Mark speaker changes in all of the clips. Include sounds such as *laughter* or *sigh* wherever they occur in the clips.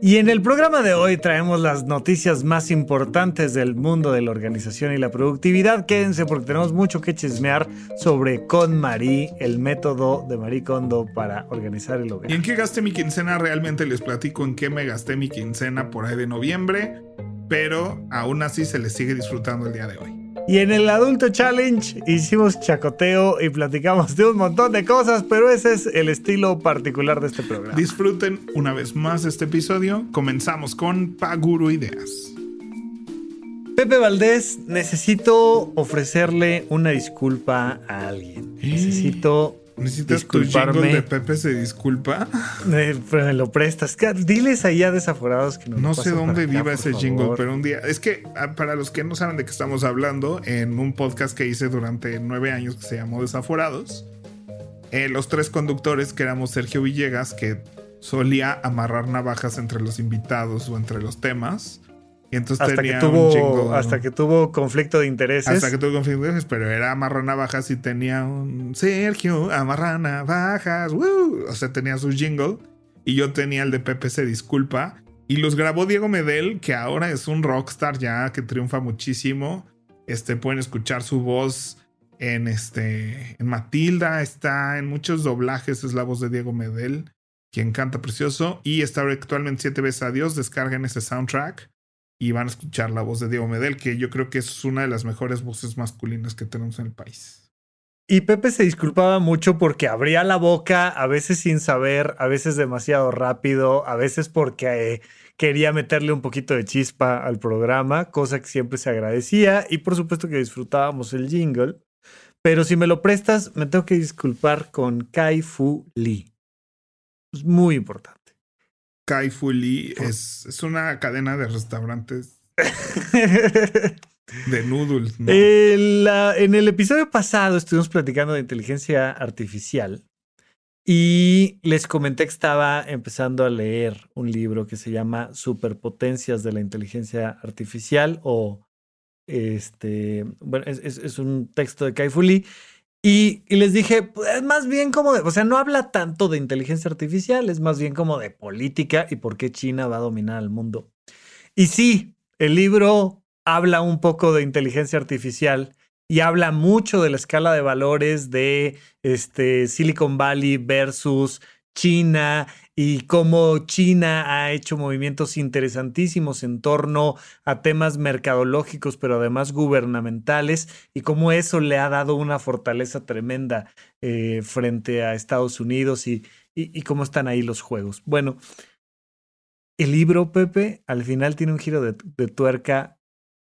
Speaker 1: Y en el programa de hoy traemos las noticias más importantes del mundo de la organización y la productividad. Quédense porque tenemos mucho que chismear sobre KonMari, el método de Marie Kondo para organizar el hogar.
Speaker 2: ¿Y en qué gasté mi quincena? Realmente les platico en qué me gasté mi quincena por ahí de noviembre, pero aún así se les sigue disfrutando el día de hoy.
Speaker 1: Y en el Adulto Challenge hicimos chacoteo y platicamos de un montón de cosas, pero ese es el estilo particular de este programa.
Speaker 2: Disfruten una vez más este episodio. Comenzamos con Paguro Ideas.
Speaker 1: Pepe Valdés, necesito ofrecerle una disculpa a alguien. Necesito
Speaker 2: ¿Necesitas tu jingle de Pepe se disculpa?
Speaker 1: Me, me lo prestas. Diles allá desaforados que no
Speaker 2: No sé dónde viva ese jingle, pero un día. Es que ah, para los que no saben de qué estamos hablando, en un podcast que hice durante nueve años que se llamó Desaforados, eh, los tres conductores, que éramos Sergio Villegas, que solía amarrar navajas entre los invitados o entre los temas entonces
Speaker 1: hasta que tuvo hasta que tuvo conflicto de intereses.
Speaker 2: Hasta que tuvo conflicto de intereses, pero era amarra navajas y tenía un Sergio amarra navajas, o sea, tenía su jingle y yo tenía el de Pepe se disculpa y los grabó Diego Medel, que ahora es un rockstar ya que triunfa muchísimo. Este pueden escuchar su voz en este en Matilda, está en muchos doblajes, es la voz de Diego Medel, quien canta precioso y está actualmente siete veces a Dios, descarguen ese soundtrack y van a escuchar la voz de Diego Medel, que yo creo que es una de las mejores voces masculinas que tenemos en el país.
Speaker 1: Y Pepe se disculpaba mucho porque abría la boca, a veces sin saber, a veces demasiado rápido, a veces porque eh, quería meterle un poquito de chispa al programa, cosa que siempre se agradecía y por supuesto que disfrutábamos el jingle. Pero si me lo prestas, me tengo que disculpar con Kai Fu Lee. Es muy importante.
Speaker 2: Kai Fu Lee es, es una cadena de restaurantes *laughs* de noodles.
Speaker 1: en el episodio pasado estuvimos platicando de inteligencia artificial y les comenté que estaba empezando a leer un libro que se llama Superpotencias de la inteligencia artificial o este, bueno, es, es un texto de Kai Fu Lee y, les dije, pues más bien como de, o sea, no habla tanto de inteligencia artificial, es más bien como de política y por qué China va a dominar el mundo. Y sí, el libro habla un poco de inteligencia artificial y habla mucho de la escala de valores de este, Silicon Valley versus China y cómo China ha hecho movimientos interesantísimos en torno a temas mercadológicos, pero además gubernamentales, y cómo eso le ha dado una fortaleza tremenda eh, frente a Estados Unidos y, cómo están ahí los juegos. Bueno, el libro, Pepe, al final tiene un giro de tuerca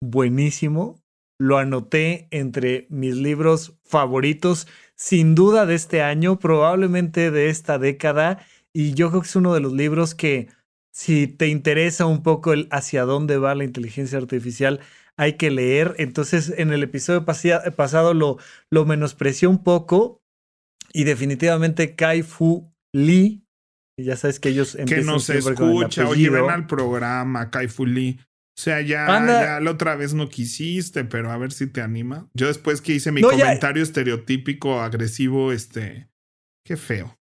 Speaker 1: buenísimo. Lo anoté entre mis libros favoritos, sin duda de este año, probablemente de esta década y yo creo que es uno de los libros que, si te interesa un poco el hacia dónde va la inteligencia artificial, hay que leer. Entonces, en el episodio pasado lo, lo menospreció un poco y definitivamente Kai Fu Lee, ya sabes que ellos
Speaker 2: que nos escucha, oye, ven al programa, Kai Fu Lee. O sea, ya, ya, la otra vez no quisiste, pero a ver si te anima. Yo después que hice mi comentario estereotípico, agresivo, este, qué feo.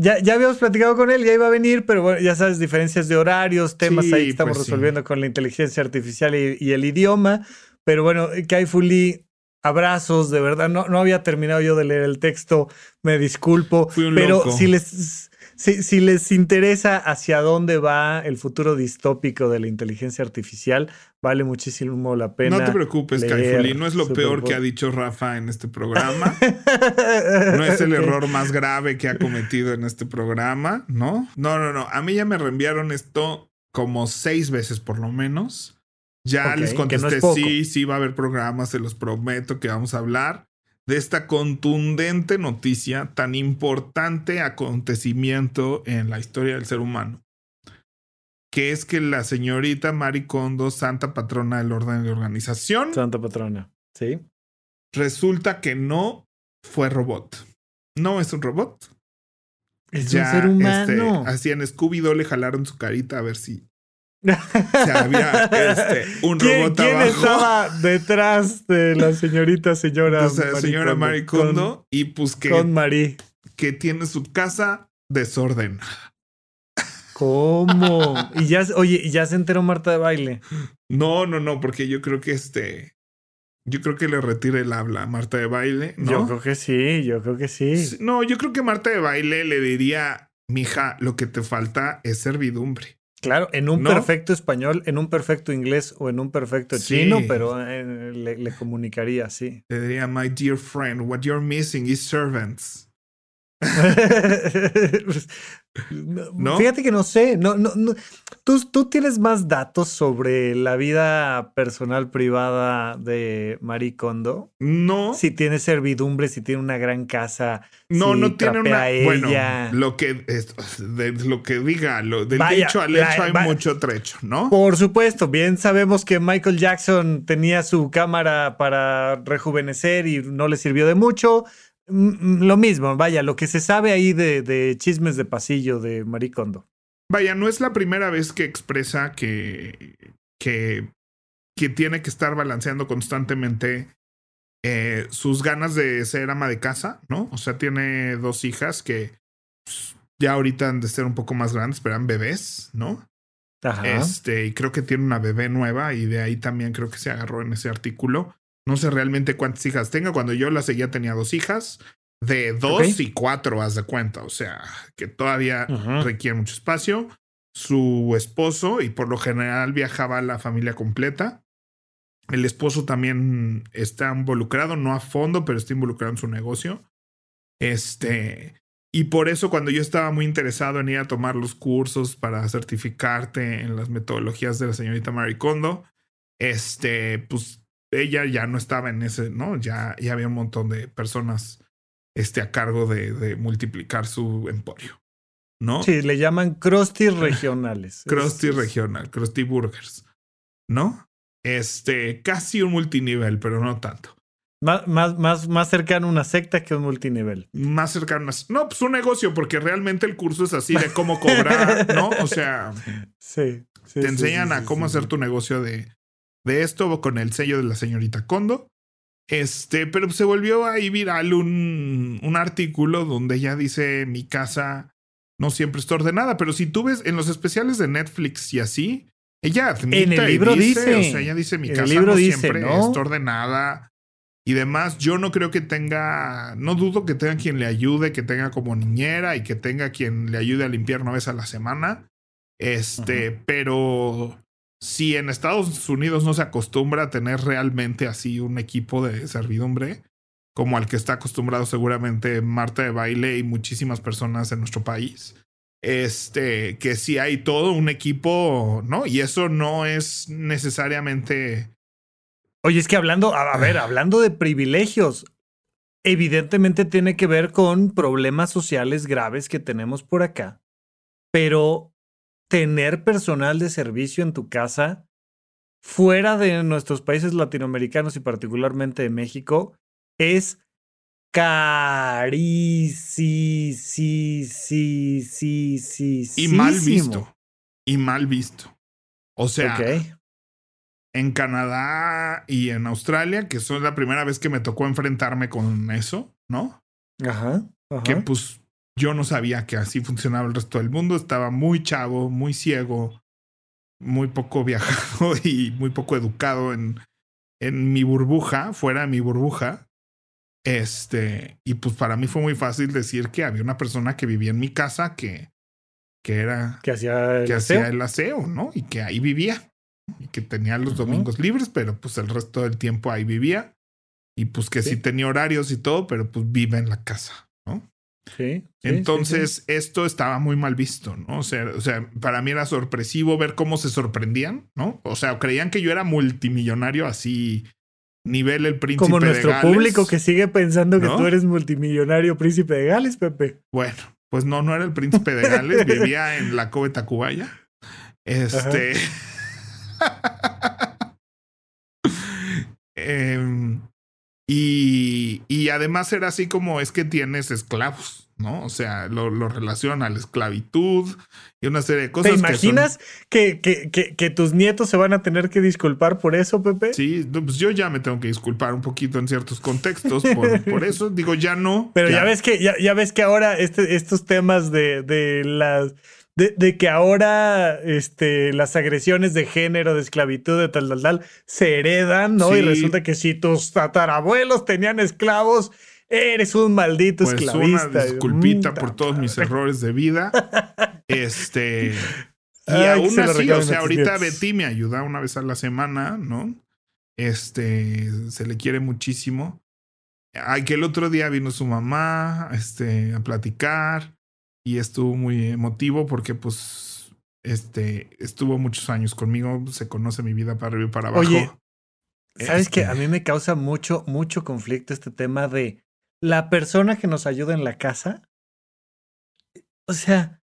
Speaker 1: Ya, ya habíamos platicado con él, ya iba a venir, pero bueno, ya sabes, diferencias de horarios, temas ahí que estamos pues resolviendo con la inteligencia artificial y, el idioma. Pero bueno, Kai Fuli, abrazos, de verdad. No, no había terminado yo de leer el texto, me disculpo. pero si les si, les interesa hacia dónde va el futuro distópico de la inteligencia artificial, vale muchísimo la pena.
Speaker 2: No te preocupes, Caifuli, no es lo peor que ha dicho Rafa en este programa. *laughs* no es el error más grave que ha cometido en este programa, ¿no? No, no, no. A mí ya me reenviaron esto como seis veces por lo menos. Ya les contesté, sí, sí va a haber programas, se los prometo que vamos a hablar de esta contundente noticia, tan importante acontecimiento en la historia del ser humano, que es que la señorita Maricondo, santa patrona del orden de organización,
Speaker 1: santa patrona, sí,
Speaker 2: resulta que no fue robot. No es un robot.
Speaker 1: Es un ser humano.
Speaker 2: Este, así en Scooby-Doo le jalaron su carita a ver si *laughs* había este, un robot
Speaker 1: ¿Quién
Speaker 2: abajo.
Speaker 1: estaba detrás de la señorita señora
Speaker 2: Pues, señora Marie
Speaker 1: Kondo?
Speaker 2: Kondo y pues que,
Speaker 1: Con, Marie.
Speaker 2: que tiene su casa desorden.
Speaker 1: ¿Cómo? *laughs* Y ya, oye, ya se enteró Marta de baile.
Speaker 2: No, no, no, porque yo creo que este. Yo creo que le retire el habla a Marta de baile. ¿no?
Speaker 1: Yo creo que sí, yo creo que. Sí,
Speaker 2: No, yo creo que Marta de baile le diría, mija, lo que te falta es servidumbre.
Speaker 1: Claro, en un
Speaker 2: ¿No?
Speaker 1: perfecto español, en un perfecto inglés o en un perfecto
Speaker 2: Sí.
Speaker 1: chino, pero eh, le, le comunicaría así.
Speaker 2: Le diría, my dear friend, what you're missing is servants. *laughs* ¿No?
Speaker 1: Fíjate que no sé, no, no, no. ¿Tú, tú tienes más datos sobre la vida personal privada de Marie Kondo.
Speaker 2: No,
Speaker 1: Si tiene servidumbre, si tiene una gran casa.
Speaker 2: no,
Speaker 1: si
Speaker 2: no tiene una. Bueno, lo que, es- de lo que diga, lo, del
Speaker 1: Vaya,
Speaker 2: dicho al
Speaker 1: la-
Speaker 2: hecho hay
Speaker 1: va-
Speaker 2: mucho trecho, ¿no?
Speaker 1: Por supuesto, bien sabemos que Michael Jackson tenía su cámara para rejuvenecer y no le sirvió de mucho. Mm, mm, Lo mismo, vaya, lo que se sabe ahí de, de chismes de pasillo de Marie Kondo.
Speaker 2: Vaya, no es la primera vez que expresa que, que, que tiene que estar balanceando constantemente eh, sus ganas de ser ama de casa, ¿no? O sea, tiene dos hijas que pues, ya ahorita han de ser un poco más grandes, pero eran bebés, ¿no?
Speaker 1: Ajá.
Speaker 2: Este, y creo que tiene una bebé nueva y de ahí también creo que se agarró en ese artículo. No sé realmente cuántas hijas tenga. Cuando yo la seguía tenía dos hijas, de dos y cuatro, haz de cuenta. O sea, que todavía
Speaker 1: Ujú.
Speaker 2: requiere mucho espacio. Su esposo, y por lo general viajaba la familia completa. El esposo también está involucrado, no a fondo, pero está involucrado en su negocio. Este, y por eso cuando yo estaba muy interesado en ir a tomar los cursos para certificarte en las metodologías de la señorita Marie Kondo, este, pues ella ya no estaba en ese, ¿no? Ya, ya había un montón de personas este, a cargo de, de multiplicar su emporio, ¿no?
Speaker 1: Sí, le llaman crusty *laughs* regionales.
Speaker 2: Krusty
Speaker 1: Es-
Speaker 2: Regional, Krusty Burgers, ¿no? Este, casi un multinivel, pero no tanto.
Speaker 1: Más, más, más, más cercano a una secta que un multinivel.
Speaker 2: Más cercano a... No, pues un negocio, porque realmente el curso es así de cómo cobrar, ¿no? O sea, *laughs*
Speaker 1: Sí. sí,
Speaker 2: te enseñan
Speaker 1: sí,
Speaker 2: a cómo hacer tu negocio de, de esto con el sello de la señorita Kondo. Este, pero se volvió ahí viral un, un artículo donde ella dice: Mi casa no siempre está ordenada, pero si tú ves en los especiales de Netflix y así, ella admite
Speaker 1: En el
Speaker 2: y
Speaker 1: libro dice.
Speaker 2: o sea, ella dice: Mi
Speaker 1: el
Speaker 2: casa
Speaker 1: libro
Speaker 2: no
Speaker 1: dice,
Speaker 2: siempre
Speaker 1: ¿no?
Speaker 2: está ordenada y demás. Yo no creo que tenga, no dudo que tenga quien le ayude, que tenga como niñera y que tenga quien le ayude a limpiar una vez a la semana. Este, pero si en Estados Unidos no se acostumbra a tener realmente así un equipo de servidumbre, como al que está acostumbrado seguramente Marta de Baile y muchísimas personas en nuestro país. Este, que sí hay todo un equipo, ¿no? Y eso no es necesariamente.
Speaker 1: Oye, es que hablando, a ver, hablando de privilegios, evidentemente tiene que ver con problemas sociales graves que tenemos por acá, pero tener personal de servicio en tu casa fuera de nuestros países latinoamericanos y particularmente de México es carísimo.
Speaker 2: Y mal visto. Y mal visto. O sea, en Canadá y en Australia, que son la primera vez que me tocó enfrentarme con eso, ¿no?
Speaker 1: Ajá. ajá.
Speaker 2: Que pues yo no sabía que así funcionaba el resto del mundo. Estaba muy chavo, muy ciego, muy poco *laughs* viajado y muy poco educado en, en mi burbuja, fuera de mi burbuja. Este, y pues para mí fue muy fácil decir que había una persona que vivía en mi casa que, que era
Speaker 1: que hacía el
Speaker 2: que
Speaker 1: aseo.
Speaker 2: hacía el aseo, ¿no? Y que ahí vivía. Y que tenía los domingos libres, pero pues el resto del tiempo ahí vivía. Y pues que sí,
Speaker 1: Sí.
Speaker 2: tenía horarios y todo, pero pues vive en la casa.
Speaker 1: Sí, sí,
Speaker 2: Entonces,
Speaker 1: sí,
Speaker 2: esto estaba muy mal visto, ¿no? O sea, o sea, para mí era sorpresivo ver cómo se sorprendían, ¿no? O sea, creían que yo era multimillonario así, nivel el príncipe
Speaker 1: Como
Speaker 2: de
Speaker 1: nuestro
Speaker 2: Gales.
Speaker 1: público que sigue pensando que tú eres multimillonario príncipe de Gales, Pepe.
Speaker 2: Bueno, pues no, no era el príncipe de Gales, *laughs* vivía en la Cove Tacubaya. Este. *laughs* y, además era así como es que tienes esclavos, ¿no? O sea, lo, lo relaciona a la esclavitud y una serie de cosas.
Speaker 1: ¿Te imaginas que, que, que, que, tus nietos se van a tener que disculpar por eso, Pepe?
Speaker 2: Sí, pues yo ya me tengo que disculpar un poquito en ciertos contextos por, *laughs* por eso. Digo, ya no.
Speaker 1: Pero ya, ves que, ya, ya ves que ahora este, estos temas de, de las de, que ahora este, las agresiones de género, de esclavitud, de tal, tal, tal, se heredan, ¿no? Y resulta que si tus tatarabuelos tenían esclavos, eres un maldito pues esclavista.
Speaker 2: Una disculpita por todos mis errores de vida. *laughs* este. Y aún así, o sea, ahorita Betty me ayuda una vez a la semana, ¿no? Este, se le quiere muchísimo. Ay, que el otro día vino su mamá, este, a platicar y estuvo muy emotivo porque pues este estuvo muchos años conmigo, se conoce mi vida para arriba y para abajo. Oye,
Speaker 1: ¿sabes que A este mí me causa mucho, mucho conflicto este tema de la persona que nos ayuda en la casa. O sea,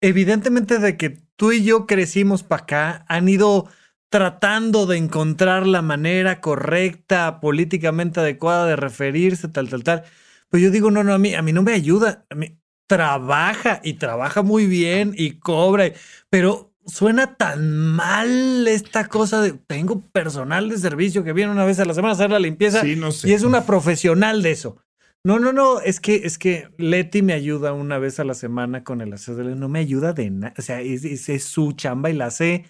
Speaker 1: evidentemente de que tú y yo crecimos para acá, han ido tratando de encontrar la manera correcta, políticamente adecuada de referirse, tal, tal, tal. Pues yo digo, no, no, a mí, a mí no me ayuda. A mí, trabaja y trabaja muy bien y cobra, pero suena tan mal esta cosa de tengo personal de servicio que viene una vez a la semana a hacer la limpieza y es una profesional de eso. No, no, no, es que es que Leti me ayuda una vez a la semana con el aseo no me ayuda de nada, o sea, es, es, su chamba y la hace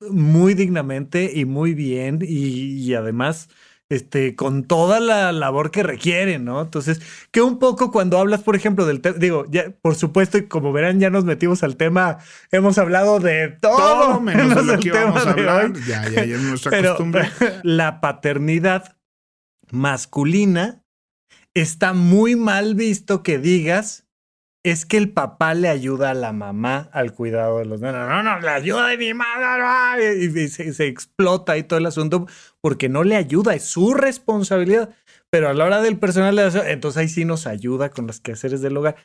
Speaker 1: muy dignamente y muy bien y, y además este, con toda la labor que requiere, ¿no? Entonces, que un poco cuando hablas, por ejemplo, del tema, digo, ya, por supuesto, y como verán, ya nos metimos al tema, hemos hablado de todo, *laughs*
Speaker 2: menos, de lo que íbamos a hablar. Ya, ya, ya es nuestra costumbre. *laughs*
Speaker 1: La paternidad masculina está muy mal visto que digas es que el papá le ayuda a la mamá al cuidado de los niños. No, no, la ayuda de mi madre. Y, se, explota ahí todo el asunto porque no le ayuda, es su responsabilidad. Pero a la hora del personal, de entonces ahí sí nos ayuda con los quehaceres del hogar.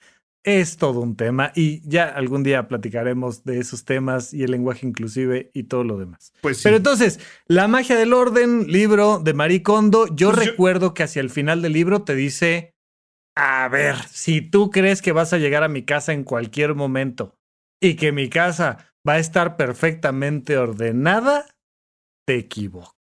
Speaker 1: Es todo un tema y ya algún día platicaremos de esos temas y el lenguaje inclusive y todo lo demás.
Speaker 2: Pues
Speaker 1: Pero entonces, La magia del orden, libro de Marie Kondo, yo pues recuerdo que hacia el final del libro te dice a ver, si tú crees que vas a llegar a mi casa en cualquier momento y que mi casa va a estar perfectamente ordenada, te equivoco.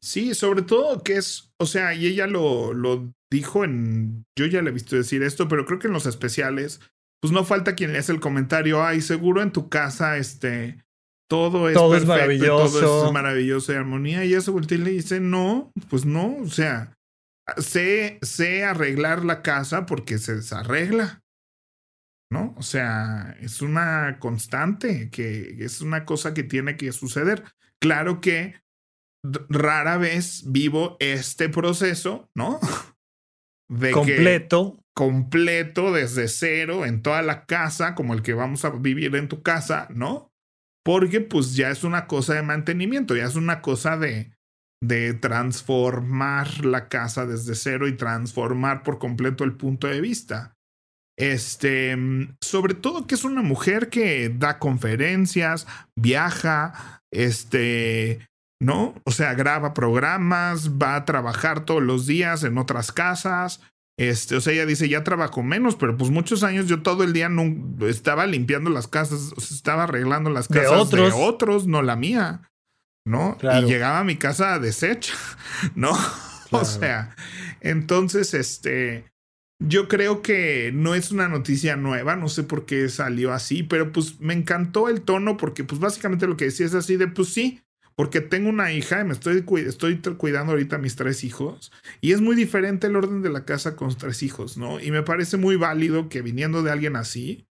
Speaker 2: Sí, sobre todo que es, o sea, y ella lo, lo dijo en, yo ya le he visto decir esto, pero creo que en los especiales, pues no falta quien le hace el comentario, ay, seguro en tu casa, este, todo es todo perfecto, es maravilloso. todo es maravilloso y armonía, y eso voltea y le dice, no, pues no, o sea, sé, sé arreglar la casa porque se desarregla. ¿No? O sea, es una constante, que es una cosa que tiene que suceder. Claro que rara vez vivo este proceso, ¿no? *laughs*
Speaker 1: De completo.
Speaker 2: completo desde cero en toda la casa, como el que vamos a vivir en tu casa, ¿no? Porque pues ya es una cosa de mantenimiento, ya es una cosa de, de transformar la casa desde cero y transformar por completo el punto de vista. Este, sobre todo que es una mujer que da conferencias, viaja, este, ¿no? O sea, graba programas, va a trabajar todos los días en otras casas. Este, o sea, ella dice, ya trabajo menos, pero pues muchos años yo todo el día no, estaba limpiando las casas, estaba arreglando las casas de otros, de otros no la mía. ¿No? Y llegaba a mi casa deshecha, *laughs* ¿no? O sea, entonces, este, yo creo que no es una noticia nueva, no sé por qué salió así, pero pues me encantó el tono porque pues básicamente lo que decía es así de, pues sí, porque tengo una hija y me estoy, estoy cuidando ahorita a mis tres hijos y es muy diferente el orden de la casa con tres hijos, ¿no? Y me parece muy válido que viniendo de alguien así,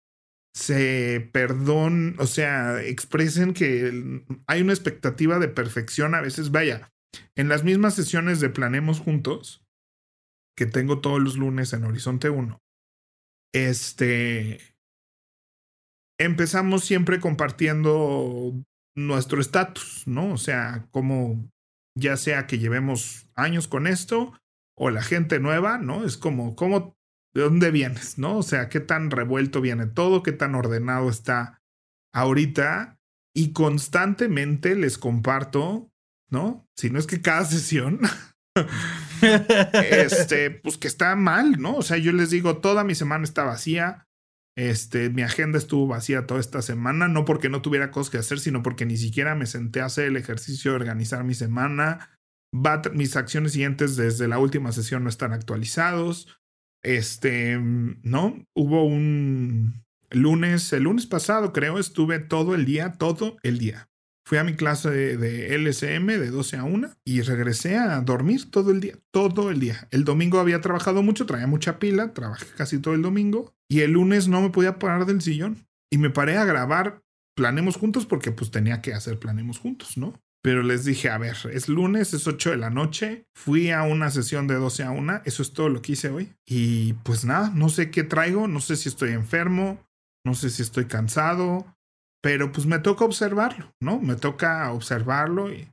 Speaker 2: se perdón, o sea, expresen que hay una expectativa de perfección a veces. Vaya, en las mismas sesiones de Planemos Juntos, que tengo todos los lunes en Horizonte 1, este, empezamos siempre compartiendo nuestro estatus, ¿no? O sea, como ya sea que llevemos años con esto o la gente nueva, ¿no? Es como, ¿cómo de dónde vienes, ¿no? O sea, qué tan revuelto viene todo, qué tan ordenado está ahorita. Y constantemente les comparto, ¿no? Si no es que cada *laughs* sesión, este, pues que está mal, ¿no? O sea, yo les digo, toda mi semana está vacía. Este, mi agenda estuvo vacía toda esta semana, no porque no tuviera cosas que hacer, sino porque ni siquiera me senté a hacer el ejercicio de organizar mi semana. mis acciones siguientes desde la última sesión no están actualizados. Este, ¿no? Hubo un lunes, el lunes pasado creo, estuve todo el día, todo el día. Fui a mi clase de, LSM de 12 a 1 y regresé a dormir todo el día, todo el día. El domingo había trabajado mucho, traía mucha pila, trabajé casi todo el domingo y el lunes no me podía parar del sillón y me paré a grabar Planemos Juntos porque pues tenía que hacer Planemos Juntos, ¿no? Pero les dije, a ver, es lunes, es 8 de la noche, fui a una sesión de 12 a 1, eso es todo lo que hice hoy. Y pues nada, no sé qué traigo, no sé si estoy enfermo, no sé si estoy cansado, pero pues me toca observarlo, ¿no? Me toca observarlo y,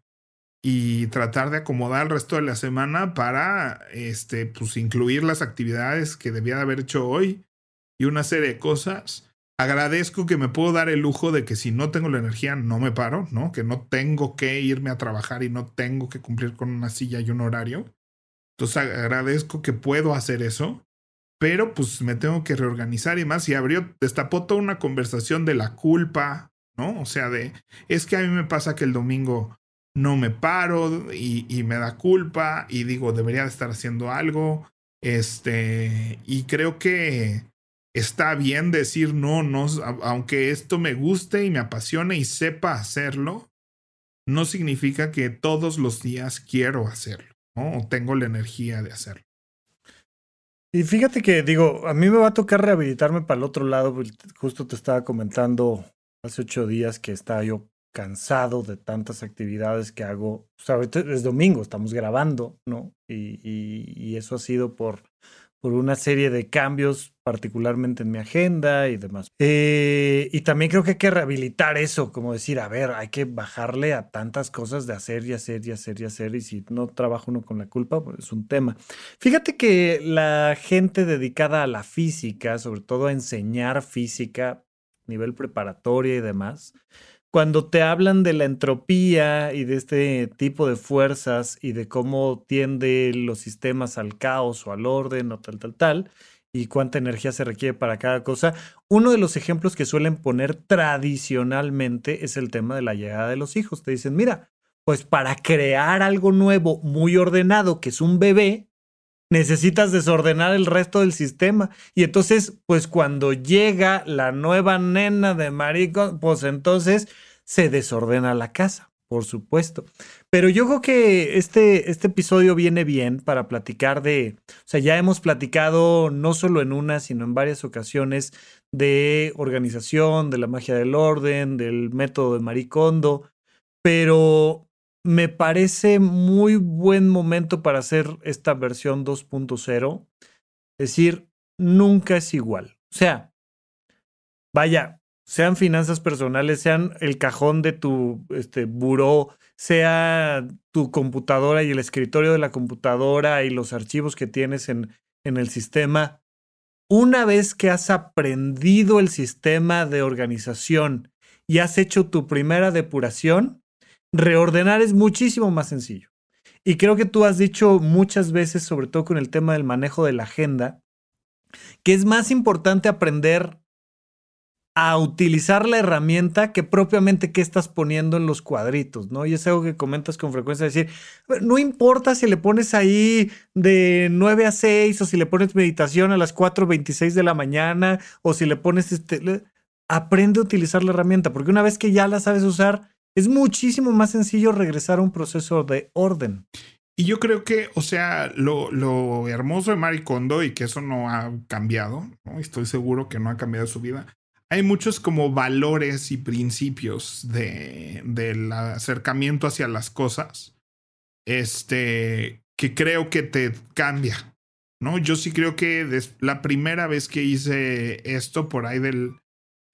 Speaker 2: y tratar de acomodar el resto de la semana para, este, pues incluir las actividades que debía de haber hecho hoy y una serie de cosas. Agradezco que me puedo dar el lujo de que si no tengo la energía no me paro, ¿no? Que no tengo que irme a trabajar y no tengo que cumplir con una silla y un horario. Entonces agradezco que puedo hacer eso pero pues me tengo que reorganizar y más. Y abrió, destapó toda una conversación de la culpa, ¿no? O sea, de, es que a mí me pasa que el domingo no me paro y, y me da culpa y digo, debería de estar haciendo algo. Este, y creo que está bien decir no, no, aunque esto me guste y me apasione y sepa hacerlo, no significa que todos los días quiero hacerlo. O tengo la energía de hacerlo.
Speaker 1: Y fíjate que digo, a mí me va a tocar rehabilitarme para el otro lado. Justo te estaba comentando hace ocho días que estaba yo cansado de tantas actividades que hago. O sea, es domingo, estamos grabando, ¿no? Y eso ha sido por por una serie de cambios, particularmente en mi agenda y demás. Eh, y también creo que hay que rehabilitar eso, como decir, a ver, hay que bajarle a tantas cosas de hacer y hacer y hacer y hacer, y si no trabaja uno con la culpa, pues es un tema. Fíjate que la gente dedicada a la física, sobre todo a enseñar física, nivel preparatoria y demás, cuando te hablan de la entropía y de este tipo de fuerzas y de cómo tienden los sistemas al caos o al orden o tal, tal, tal, y cuánta energía se requiere para cada cosa, uno de los ejemplos que suelen poner tradicionalmente es el tema de la llegada de los hijos. Te dicen, mira, pues para crear algo nuevo, muy ordenado, que es un bebé, necesitas desordenar el resto del sistema. Y entonces, pues cuando llega la nueva nena de marico, pues entonces se desordena la casa, por supuesto. Pero yo creo que este, este episodio viene bien para platicar de, o sea, ya hemos platicado no solo en una, sino en varias ocasiones de organización, de la magia del orden, del método de Maricondo, pero me parece muy buen momento para hacer esta versión 2.0. Es decir, nunca es igual. O sea, vaya, sean finanzas personales, sean el cajón de tu este, buró, sea tu computadora y el escritorio de la computadora y los archivos que tienes en, en el sistema. Una vez que has aprendido el sistema de organización y has hecho tu primera depuración, reordenar es muchísimo más sencillo. Y creo que tú has dicho muchas veces, sobre todo con el tema del manejo de la agenda, que es más importante aprender a utilizar la herramienta que propiamente qué estás poniendo en los cuadritos, ¿no? Y es algo que comentas con frecuencia, decir, no importa si le pones ahí de 9 a 6 o si le pones meditación a las 4.26 de la mañana o si le pones este, aprende a utilizar la herramienta, porque una vez que ya la sabes usar, es muchísimo más sencillo regresar a un proceso de orden.
Speaker 2: Y yo creo que, o sea, lo, lo hermoso de Maricondo y que eso no ha cambiado, ¿no? estoy seguro que no ha cambiado su vida. Hay muchos como valores y principios de, del acercamiento hacia las cosas, este, que creo que te cambia, ¿no? Yo sí creo que la primera vez que hice esto por ahí del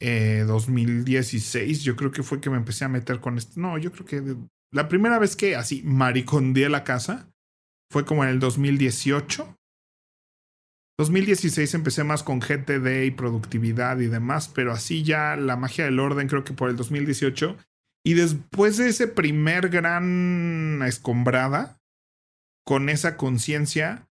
Speaker 2: 2016, eh, yo creo que fue que me empecé a meter con esto. No, yo creo que la primera vez que así maricondé la casa fue como en el 2018. 2016 empecé más con GTD y productividad y demás, pero así ya la magia del orden creo que por el 2018. Y después de ese primer gran escombrada, con esa conciencia,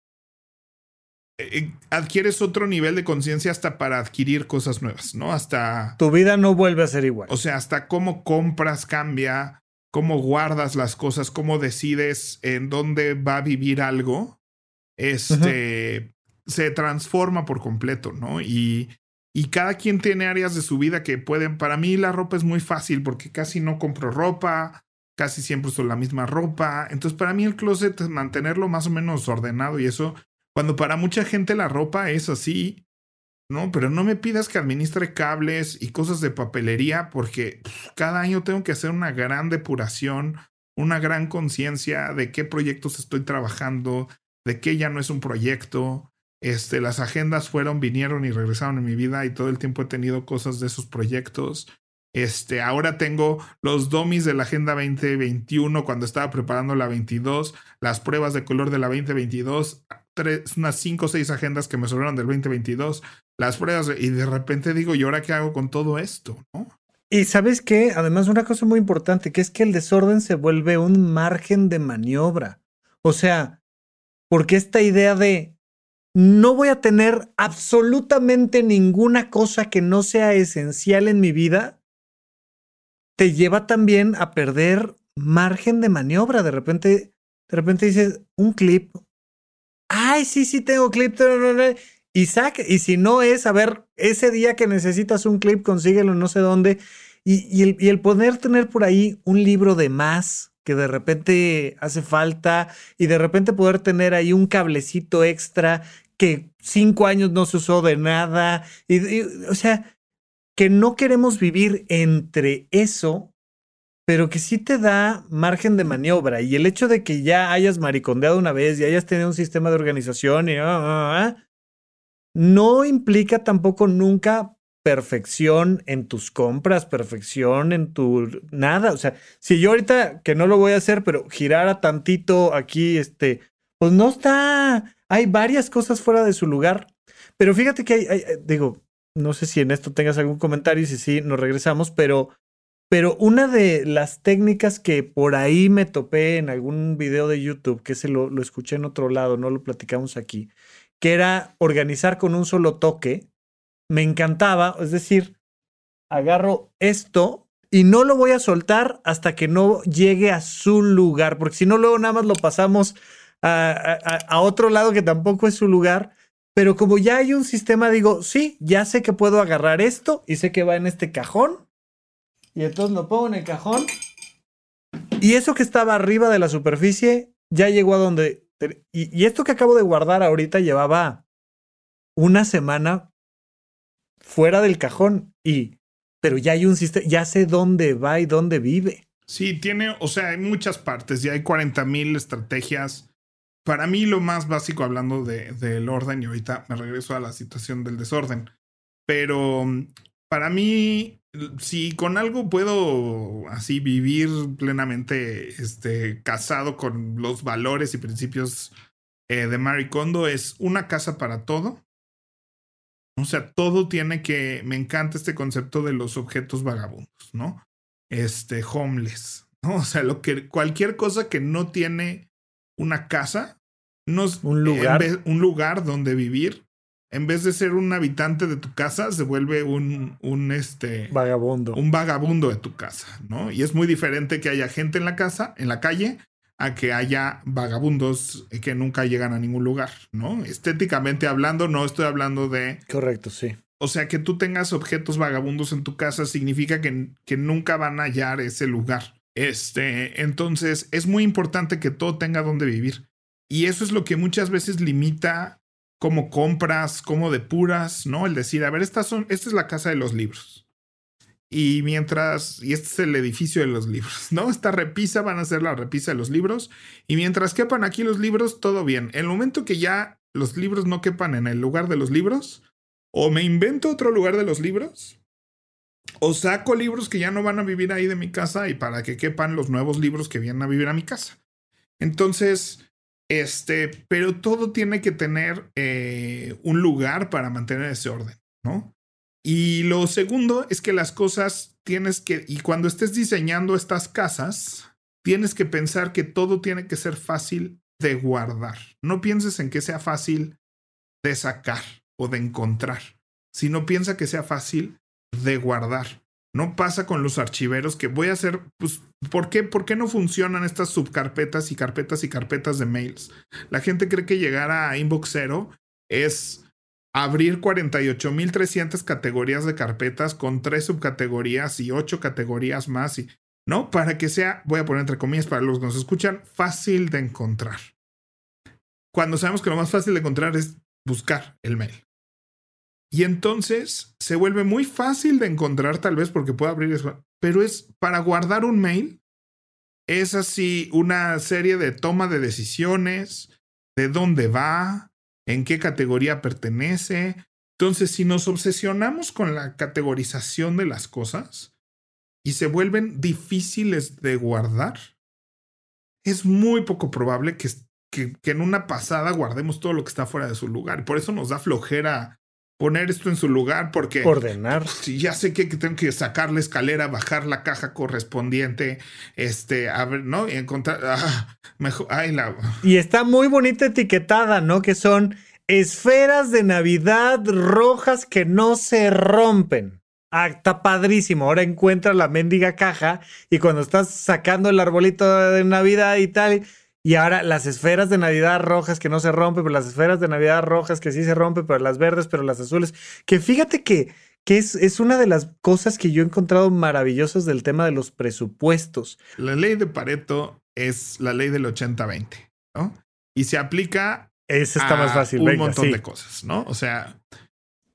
Speaker 2: eh, adquieres otro nivel de conciencia hasta para adquirir cosas nuevas, ¿no? Hasta...
Speaker 1: Tu vida no vuelve a ser igual.
Speaker 2: O sea, hasta cómo compras cambia, cómo guardas las cosas, cómo decides en dónde va a vivir algo, este, se transforma por completo, ¿no? Y, y cada quien tiene áreas de su vida que pueden, para mí la ropa es muy fácil porque casi no compro ropa, casi siempre uso la misma ropa, entonces para mí el closet, mantenerlo más o menos ordenado y eso cuando para mucha gente la ropa es así, ¿no? Pero no me pidas que administre cables y cosas de papelería porque cada año tengo que hacer una gran depuración, una gran conciencia de qué proyectos estoy trabajando, de qué ya no es un proyecto. Este, las agendas fueron, vinieron y regresaron en mi vida y todo el tiempo he tenido cosas de esos proyectos. Este, ahora tengo los domis de la Agenda 2021 cuando estaba preparando la 22, las pruebas de color de la 2022, unas cinco o seis agendas que me sobraron del 2022, las pruebas, y de repente digo, ¿y ahora qué hago con todo esto?
Speaker 1: Y sabes qué, además una cosa muy importante, que es que el desorden se vuelve un margen de maniobra. O sea, porque esta idea de no voy a tener absolutamente ninguna cosa que no sea esencial en mi vida, te lleva también a perder margen de maniobra. De repente, de repente dices, un clip, ay, sí, sí tengo clip, y y si no es, a ver, ese día que necesitas un clip, consíguelo no sé dónde, y, el, y poder tener por ahí un libro de más que de repente hace falta, y de repente poder tener ahí un cablecito extra que cinco años no se usó de nada, y o sea, que no queremos vivir entre eso pero que sí te da margen de maniobra. Y el hecho de que ya hayas maricondeado una vez y hayas tenido un sistema de organización y, ah, ah, ah, no implica tampoco nunca perfección en tus compras, perfección en tu nada. O sea, si yo ahorita que no lo voy a hacer, pero girara tantito aquí, este, pues no está. Hay varias cosas fuera de su lugar. Pero fíjate que hay, digo, no sé si en esto tengas algún comentario y si sí, nos regresamos, pero pero una de las técnicas que por ahí me topé en algún video de YouTube, que se lo, lo escuché en otro lado, no lo platicamos aquí, que era organizar con un solo toque, me encantaba, es decir, agarro esto y no lo voy a soltar hasta que no llegue a su lugar, porque si no, luego nada más lo pasamos a, a, otro lado que tampoco es su lugar. Pero como ya hay un sistema, digo, sí, ya sé que puedo agarrar esto y sé que va en este cajón y entonces lo pongo en el cajón. Y eso que estaba arriba de la superficie ya llegó a donde... Y, esto que acabo de guardar ahorita llevaba una semana fuera del cajón y... Pero ya hay un sistema, ya sé dónde va y dónde vive.
Speaker 2: Sí, tiene, o sea, hay muchas partes, ya hay 40 mil estrategias. Para mí lo más básico, hablando de, del orden, y ahorita me regreso a la situación del desorden, pero mm, para mí si con algo puedo así vivir plenamente este, casado con los valores y principios eh, de Marie Kondo es una casa para todo. O sea, todo tiene que, me encanta este concepto de los objetos vagabundos, ¿no? Este, homeless, ¿no? O sea, lo que, cualquier cosa que no tiene una casa, no,
Speaker 1: un lugar,
Speaker 2: un lugar donde vivir, en vez de ser un habitante de tu casa, se vuelve un, un este
Speaker 1: vagabundo.
Speaker 2: Un vagabundo de tu casa, ¿no? Y es muy diferente que haya gente en la casa, en la calle, a que haya vagabundos que nunca llegan a ningún lugar, ¿no? Estéticamente hablando, no estoy hablando de.
Speaker 1: Correcto, sí.
Speaker 2: O sea, que tú tengas objetos vagabundos en tu casa significa que, que nunca van a hallar ese lugar. Este, entonces es muy importante que todo tenga donde vivir. Y eso es lo que muchas veces limita cómo compras, cómo depuras, ¿no? El decir, a ver, estas son, esta es la casa de los libros. Y mientras, y este es el edificio de los libros, *laughs* ¿no? Esta repisa van a ser la repisa de los libros. Y mientras quepan aquí los libros, todo bien. En el momento que ya los libros no quepan en el lugar de los libros, o me invento otro lugar de los libros, o saco libros que ya no van a vivir ahí de mi casa y para que quepan los nuevos libros que vienen a vivir a mi casa. Entonces, este, pero todo tiene que tener eh, un lugar para mantener ese orden, ¿no? Y lo segundo es que las cosas tienes que, y cuando estés diseñando estas casas, tienes que pensar que todo tiene que ser fácil de guardar. No pienses en que sea fácil de sacar o de encontrar, sino piensa que sea fácil de guardar. No pasa con los archiveros que voy a hacer, pues, ¿por qué, ¿por qué no funcionan estas subcarpetas y carpetas y carpetas de mails? La gente cree que llegar a Inbox Zero es abrir 48.300 categorías de carpetas con tres subcategorías y ocho categorías más y ¿no? Para que sea, voy a poner entre comillas para los que nos escuchan, fácil de encontrar. Cuando sabemos que lo más fácil de encontrar es buscar el mail. Y entonces se vuelve muy fácil de encontrar, tal vez porque puedo abrir eso, pero es para guardar un mail, es así una serie de toma de decisiones, de dónde va, en qué categoría pertenece. Entonces, si nos obsesionamos con la categorización de las cosas, y se vuelven difíciles de guardar, es muy poco probable que, que, en una pasada guardemos todo lo que está fuera de su lugar. Por eso nos da flojera poner esto en su lugar, porque...
Speaker 1: Ordenar.
Speaker 2: Si ya sé que, tengo que sacar la escalera, bajar la caja correspondiente, este, a ver, ¿no? Y encontrar... Ah, mejor, ay, la...
Speaker 1: Y está muy bonita etiquetada, ¿no? Que son esferas de Navidad rojas que no se rompen. Ah, está padrísimo. Ahora encuentra la mendiga caja y cuando estás sacando el arbolito de Navidad y tal, y ahora las esferas de Navidad rojas que no se rompen, pero las esferas de Navidad rojas que sí se rompen, pero las verdes, pero las azules. Que fíjate que, que es, es una de las cosas que yo he encontrado maravillosas del tema de los presupuestos.
Speaker 2: La ley de Pareto es la ley del 80-20, ¿no? Y se aplica.
Speaker 1: Esa está más fácil.
Speaker 2: Un montón de cosas, ¿no? O sea,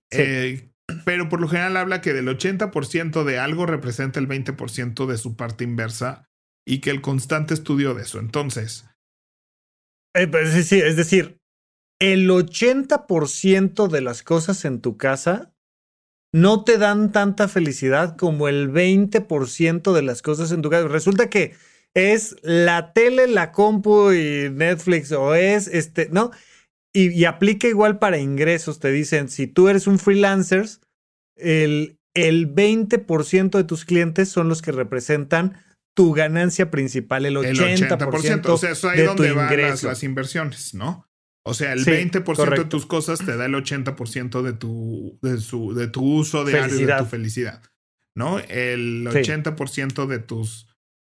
Speaker 2: eh, pero por lo general habla que del 80% de algo representa el 20% de su parte inversa y que el constante estudio de eso. Entonces.
Speaker 1: Eh, sí, sí, es decir, el 80% de las cosas en tu casa no te dan tanta felicidad como el 20% de las cosas en tu casa. Resulta que es la tele, la compu y Netflix o es este, ¿no? Y, aplica igual para ingresos. Te dicen, si tú eres un freelancer, el, el 20% de tus clientes son los que representan tu ganancia principal, el 80%.
Speaker 2: o sea, eso ahí donde van las, inversiones, ¿no? O sea, el 20% de tus cosas te da el 80% de tu, de, su, de tu uso diario de tu felicidad, ¿no? El 80% de tus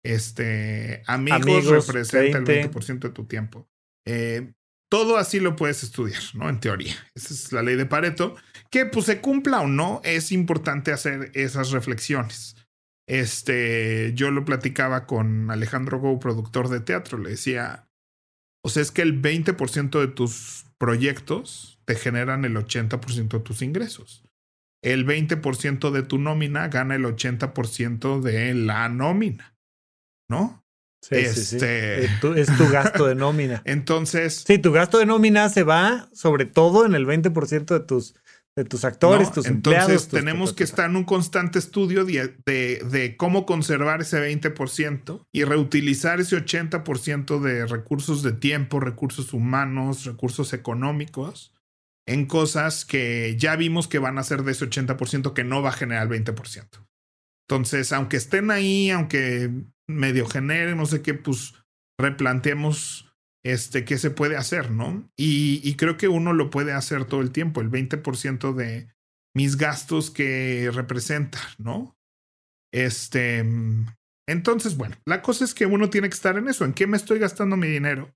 Speaker 2: este, amigos, representa el 20% de tu tiempo. Eh, todo así lo puedes estudiar, ¿no? En teoría. Esa es la ley de Pareto. Que pues se cumpla o no, es importante hacer esas reflexiones. Este, yo lo platicaba con Alejandro Go, productor de teatro. Le decía, o sea, es que el 20% de tus proyectos te generan el 80% de tus ingresos. El 20% de tu nómina gana el 80% de la nómina, ¿no?
Speaker 1: este... Es, tu, gasto de nómina. *laughs*
Speaker 2: Entonces.
Speaker 1: Sí, tu gasto de nómina se va sobre todo en el 20% de tus, de tus actores, tus empleados. Entonces
Speaker 2: tenemos que estar en un constante estudio de, de, cómo conservar ese 20% y reutilizar ese 80% de recursos de tiempo, recursos humanos, recursos económicos en cosas que ya vimos que van a ser de ese 80% que no va a generar el 20%. Entonces, aunque estén ahí, aunque medio genere, no sé qué, pues replanteemos este, qué se puede hacer, ¿no? Y, y creo que uno lo puede hacer todo el tiempo, el 20% de mis gastos que representa, ¿no? Este, entonces, bueno, la cosa es que uno tiene que estar en eso, en qué me estoy gastando mi dinero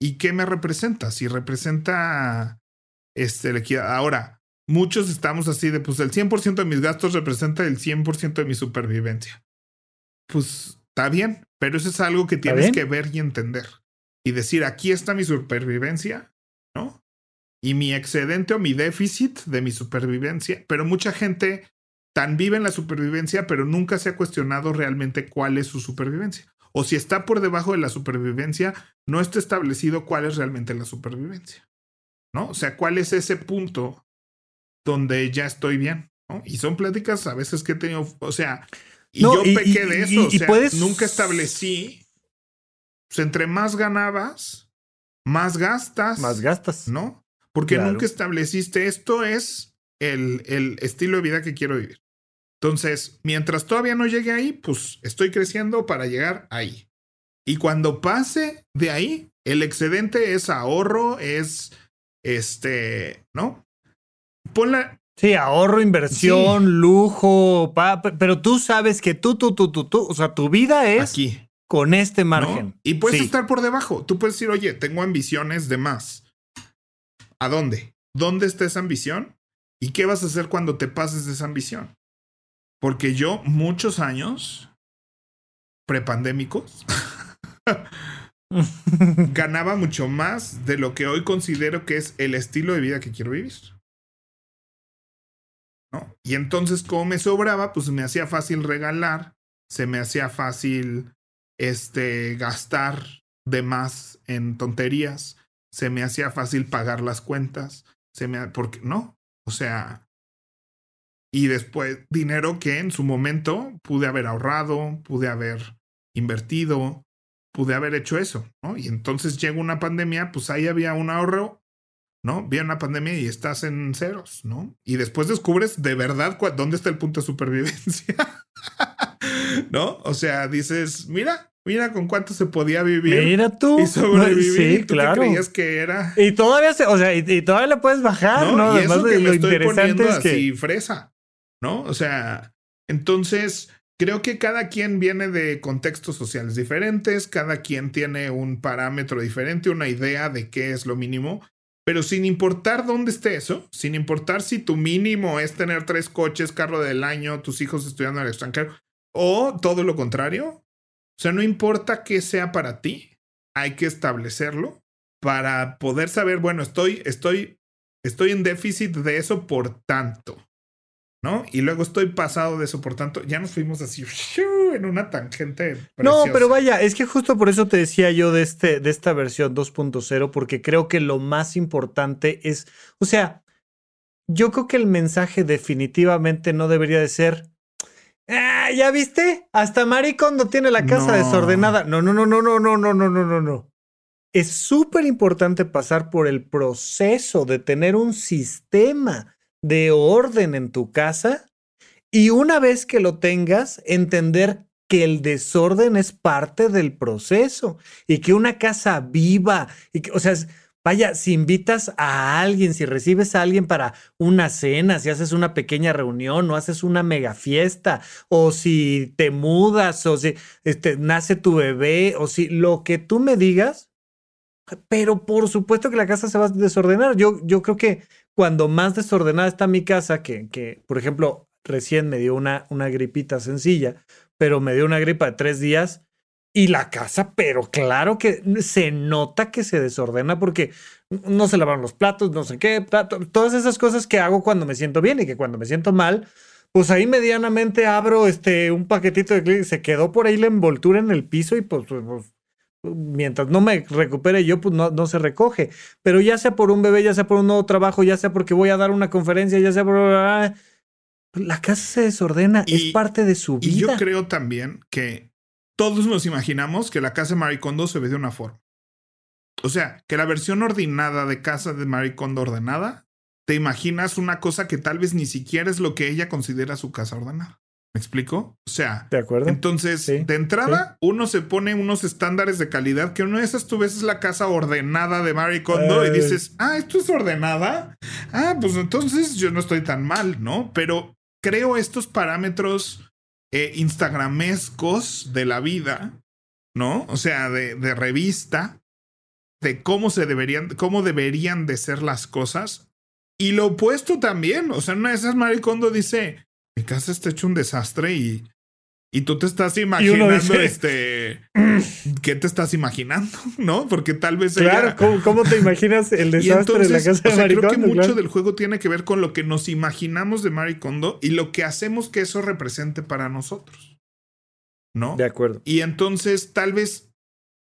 Speaker 2: y qué me representa, si representa este, la equidad. Ahora, muchos estamos así de, pues el 100% de mis gastos representa el 100% de mi supervivencia pues está bien, pero eso es algo que tienes que ver y entender. Y decir, aquí está mi supervivencia, ¿no? Y mi excedente o mi déficit de mi supervivencia. Pero mucha gente tan vive en la supervivencia, pero nunca se ha cuestionado realmente cuál es su supervivencia. O si está por debajo de la supervivencia, no está establecido cuál es realmente la supervivencia. ¿No? O sea, cuál es ese punto donde ya estoy bien. ¿no? Y son pláticas a veces que he tenido, o sea, y yo pequé de eso. o sea, nunca establecí. Pues entre más ganabas, más gastas.
Speaker 1: Más gastas.
Speaker 2: ¿No? Porque nunca estableciste esto es el, el estilo de vida que quiero vivir. Entonces, mientras todavía no llegue ahí, pues estoy creciendo para llegar ahí. Y cuando pase de ahí, el excedente es ahorro, es este, ¿no? Ponla.
Speaker 1: Sí, ahorro, inversión, lujo, pero tú sabes que tú, tú, tú, tú, tú, o sea, tu vida es
Speaker 2: aquí
Speaker 1: con este margen.
Speaker 2: Y puedes estar por debajo. Tú puedes decir, oye, tengo ambiciones de más. ¿A dónde? ¿Dónde está esa ambición? ¿Y qué vas a hacer cuando te pases de esa ambición? Porque yo, muchos años prepandémicos, *laughs* ganaba mucho más de lo que hoy considero que es el estilo de vida que quiero vivir. ¿No? Y entonces, como me sobraba, pues me hacía fácil regalar, se me hacía fácil este, gastar de más en tonterías, se me hacía fácil pagar las cuentas, se me, porque no, o sea, y después dinero que en su momento pude haber ahorrado, pude haber invertido, pude haber hecho eso, ¿no? Y entonces llega una pandemia, pues ahí había un ahorro, ¿no? Viene una pandemia y estás en ceros, ¿no? Y después descubres de verdad dónde está el punto de supervivencia, *laughs* *laughs* ¿no? O sea, dices, mira, mira con cuánto se podía vivir.
Speaker 1: Mira tú.
Speaker 2: Y sobrevivir. Sí, claro. creías que era.
Speaker 1: Y todavía se, o sea, y, todavía le puedes bajar, ¿no?
Speaker 2: Y eso que me estoy poniendo así fresa, ¿no? O sea, entonces creo que cada quien viene de contextos sociales diferentes, cada quien tiene un parámetro diferente, una idea de qué es lo mínimo. Pero sin importar dónde esté eso, sin importar si tu mínimo es tener tres coches, carro del año, tus hijos estudiando en el extranjero, o todo lo contrario, o sea, no importa qué sea para ti, hay que establecerlo para poder saber, bueno, estoy, estoy, estoy en déficit de eso por tanto, ¿no? Y luego estoy pasado de eso por tanto. Ya nos fuimos así *laughs* en una tangente.
Speaker 1: No, pero vaya, es que justo por eso te decía yo de, este, de esta versión 2.0, porque creo que lo más importante es, o sea, yo creo que el mensaje definitivamente no debería de ser Ah, ¿ya viste? Hasta Maricondo tiene la casa desordenada. No, no, no, no, no, no, no, no, no, no, no. Es súper importante pasar por el proceso de tener un sistema de orden en tu casa y una vez que lo tengas, entender que el desorden es parte del proceso y que una casa viva, y que, o sea, Vaya, si invitas a alguien, si recibes a alguien para una cena, si haces una pequeña reunión o haces una mega fiesta, o si te mudas, o si este, nace tu bebé, o si lo que tú me digas, pero por supuesto que la casa se va a desordenar. Yo, yo creo que cuando más desordenada está mi casa, que, que por ejemplo, recién me dio una, una gripita sencilla, pero me dio una gripa de tres días y la casa, pero claro que se nota que se desordena porque no se lavan los platos, no sé qué, todas esas cosas que hago cuando me siento bien y que cuando me siento mal, pues ahí medianamente abro este un paquetito de clic, se quedó por ahí la envoltura en el piso y pues, pues, pues, mientras no me recupere yo, pues no, no, se recoge. Pero ya sea por un bebé, ya sea por un nuevo trabajo, ya sea porque voy a dar una conferencia, ya sea por... La casa se desordena, es parte de su vida.
Speaker 2: Y yo creo también que todos nos imaginamos que la casa de Marie Kondo se ve de una forma. O sea, que la versión ordenada de casa de Marie Kondo ordenada, te imaginas una cosa que tal vez ni siquiera es lo que ella considera su casa ordenada. ¿Me explico? O sea,
Speaker 1: de acuerdo.
Speaker 2: Entonces, de entrada, uno se pone unos estándares de calidad que una de esas tú ves es la casa ordenada de Marie Kondo y dices, ah, esto es ordenada. Ah, pues entonces yo no estoy tan mal, ¿no? Pero creo estos parámetros eh, instagramescos de la vida, ¿no? O sea, de, revista, de cómo se deberían, cómo deberían de ser las cosas. Y lo opuesto también. O sea, una de esas Maricondo dice: Mi casa está hecho un desastre y y tú te estás imaginando, este, *laughs* ¿qué te estás imaginando? *laughs* ¿No? Porque tal vez
Speaker 1: Claro, ¿cómo, te imaginas el *laughs* desastre de la casa de Marie
Speaker 2: Creo que mucho del juego tiene que ver con lo que nos imaginamos de Marie Kondo y lo que hacemos que eso represente para nosotros. ¿No?
Speaker 1: De acuerdo.
Speaker 2: Y entonces, tal vez,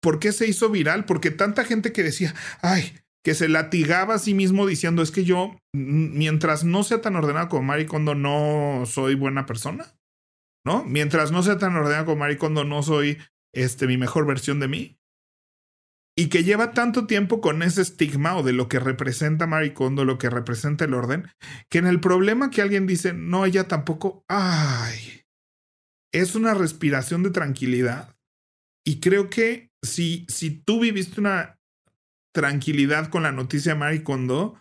Speaker 2: ¿por qué se hizo viral? Porque tanta gente que decía, ay, que se latigaba a sí mismo diciendo, es que yo, mientras no sea tan ordenado como Marie Kondo, no soy buena persona. ¿No? Mientras no sea tan ordenado como Maricondo, no soy este, mi mejor versión de mí. Y que lleva tanto tiempo con ese estigma o de lo que representa Maricondo, lo que representa el orden, que en el problema que alguien dice, no, ella tampoco, ay, es una respiración de tranquilidad. y creo que si, si tú viviste una tranquilidad con la noticia de Marie Kondo,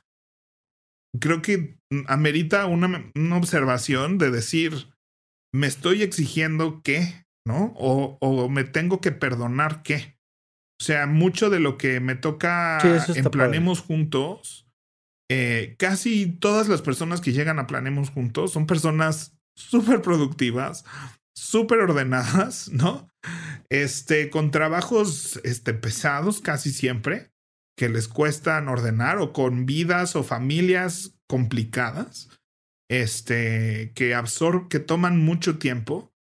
Speaker 2: creo que amerita una, una observación de decir, me estoy exigiendo qué, ¿no? O, o, me tengo que perdonar qué. O sea, mucho de lo que me toca en Planemos Juntos, eh, casi todas las personas que llegan a Planemos Juntos son personas súper productivas, súper ordenadas, ¿no? Este, con trabajos este, pesados casi siempre, que les cuestan ordenar, o con vidas o familias complicadas, este, que absorben, que toman mucho tiempo.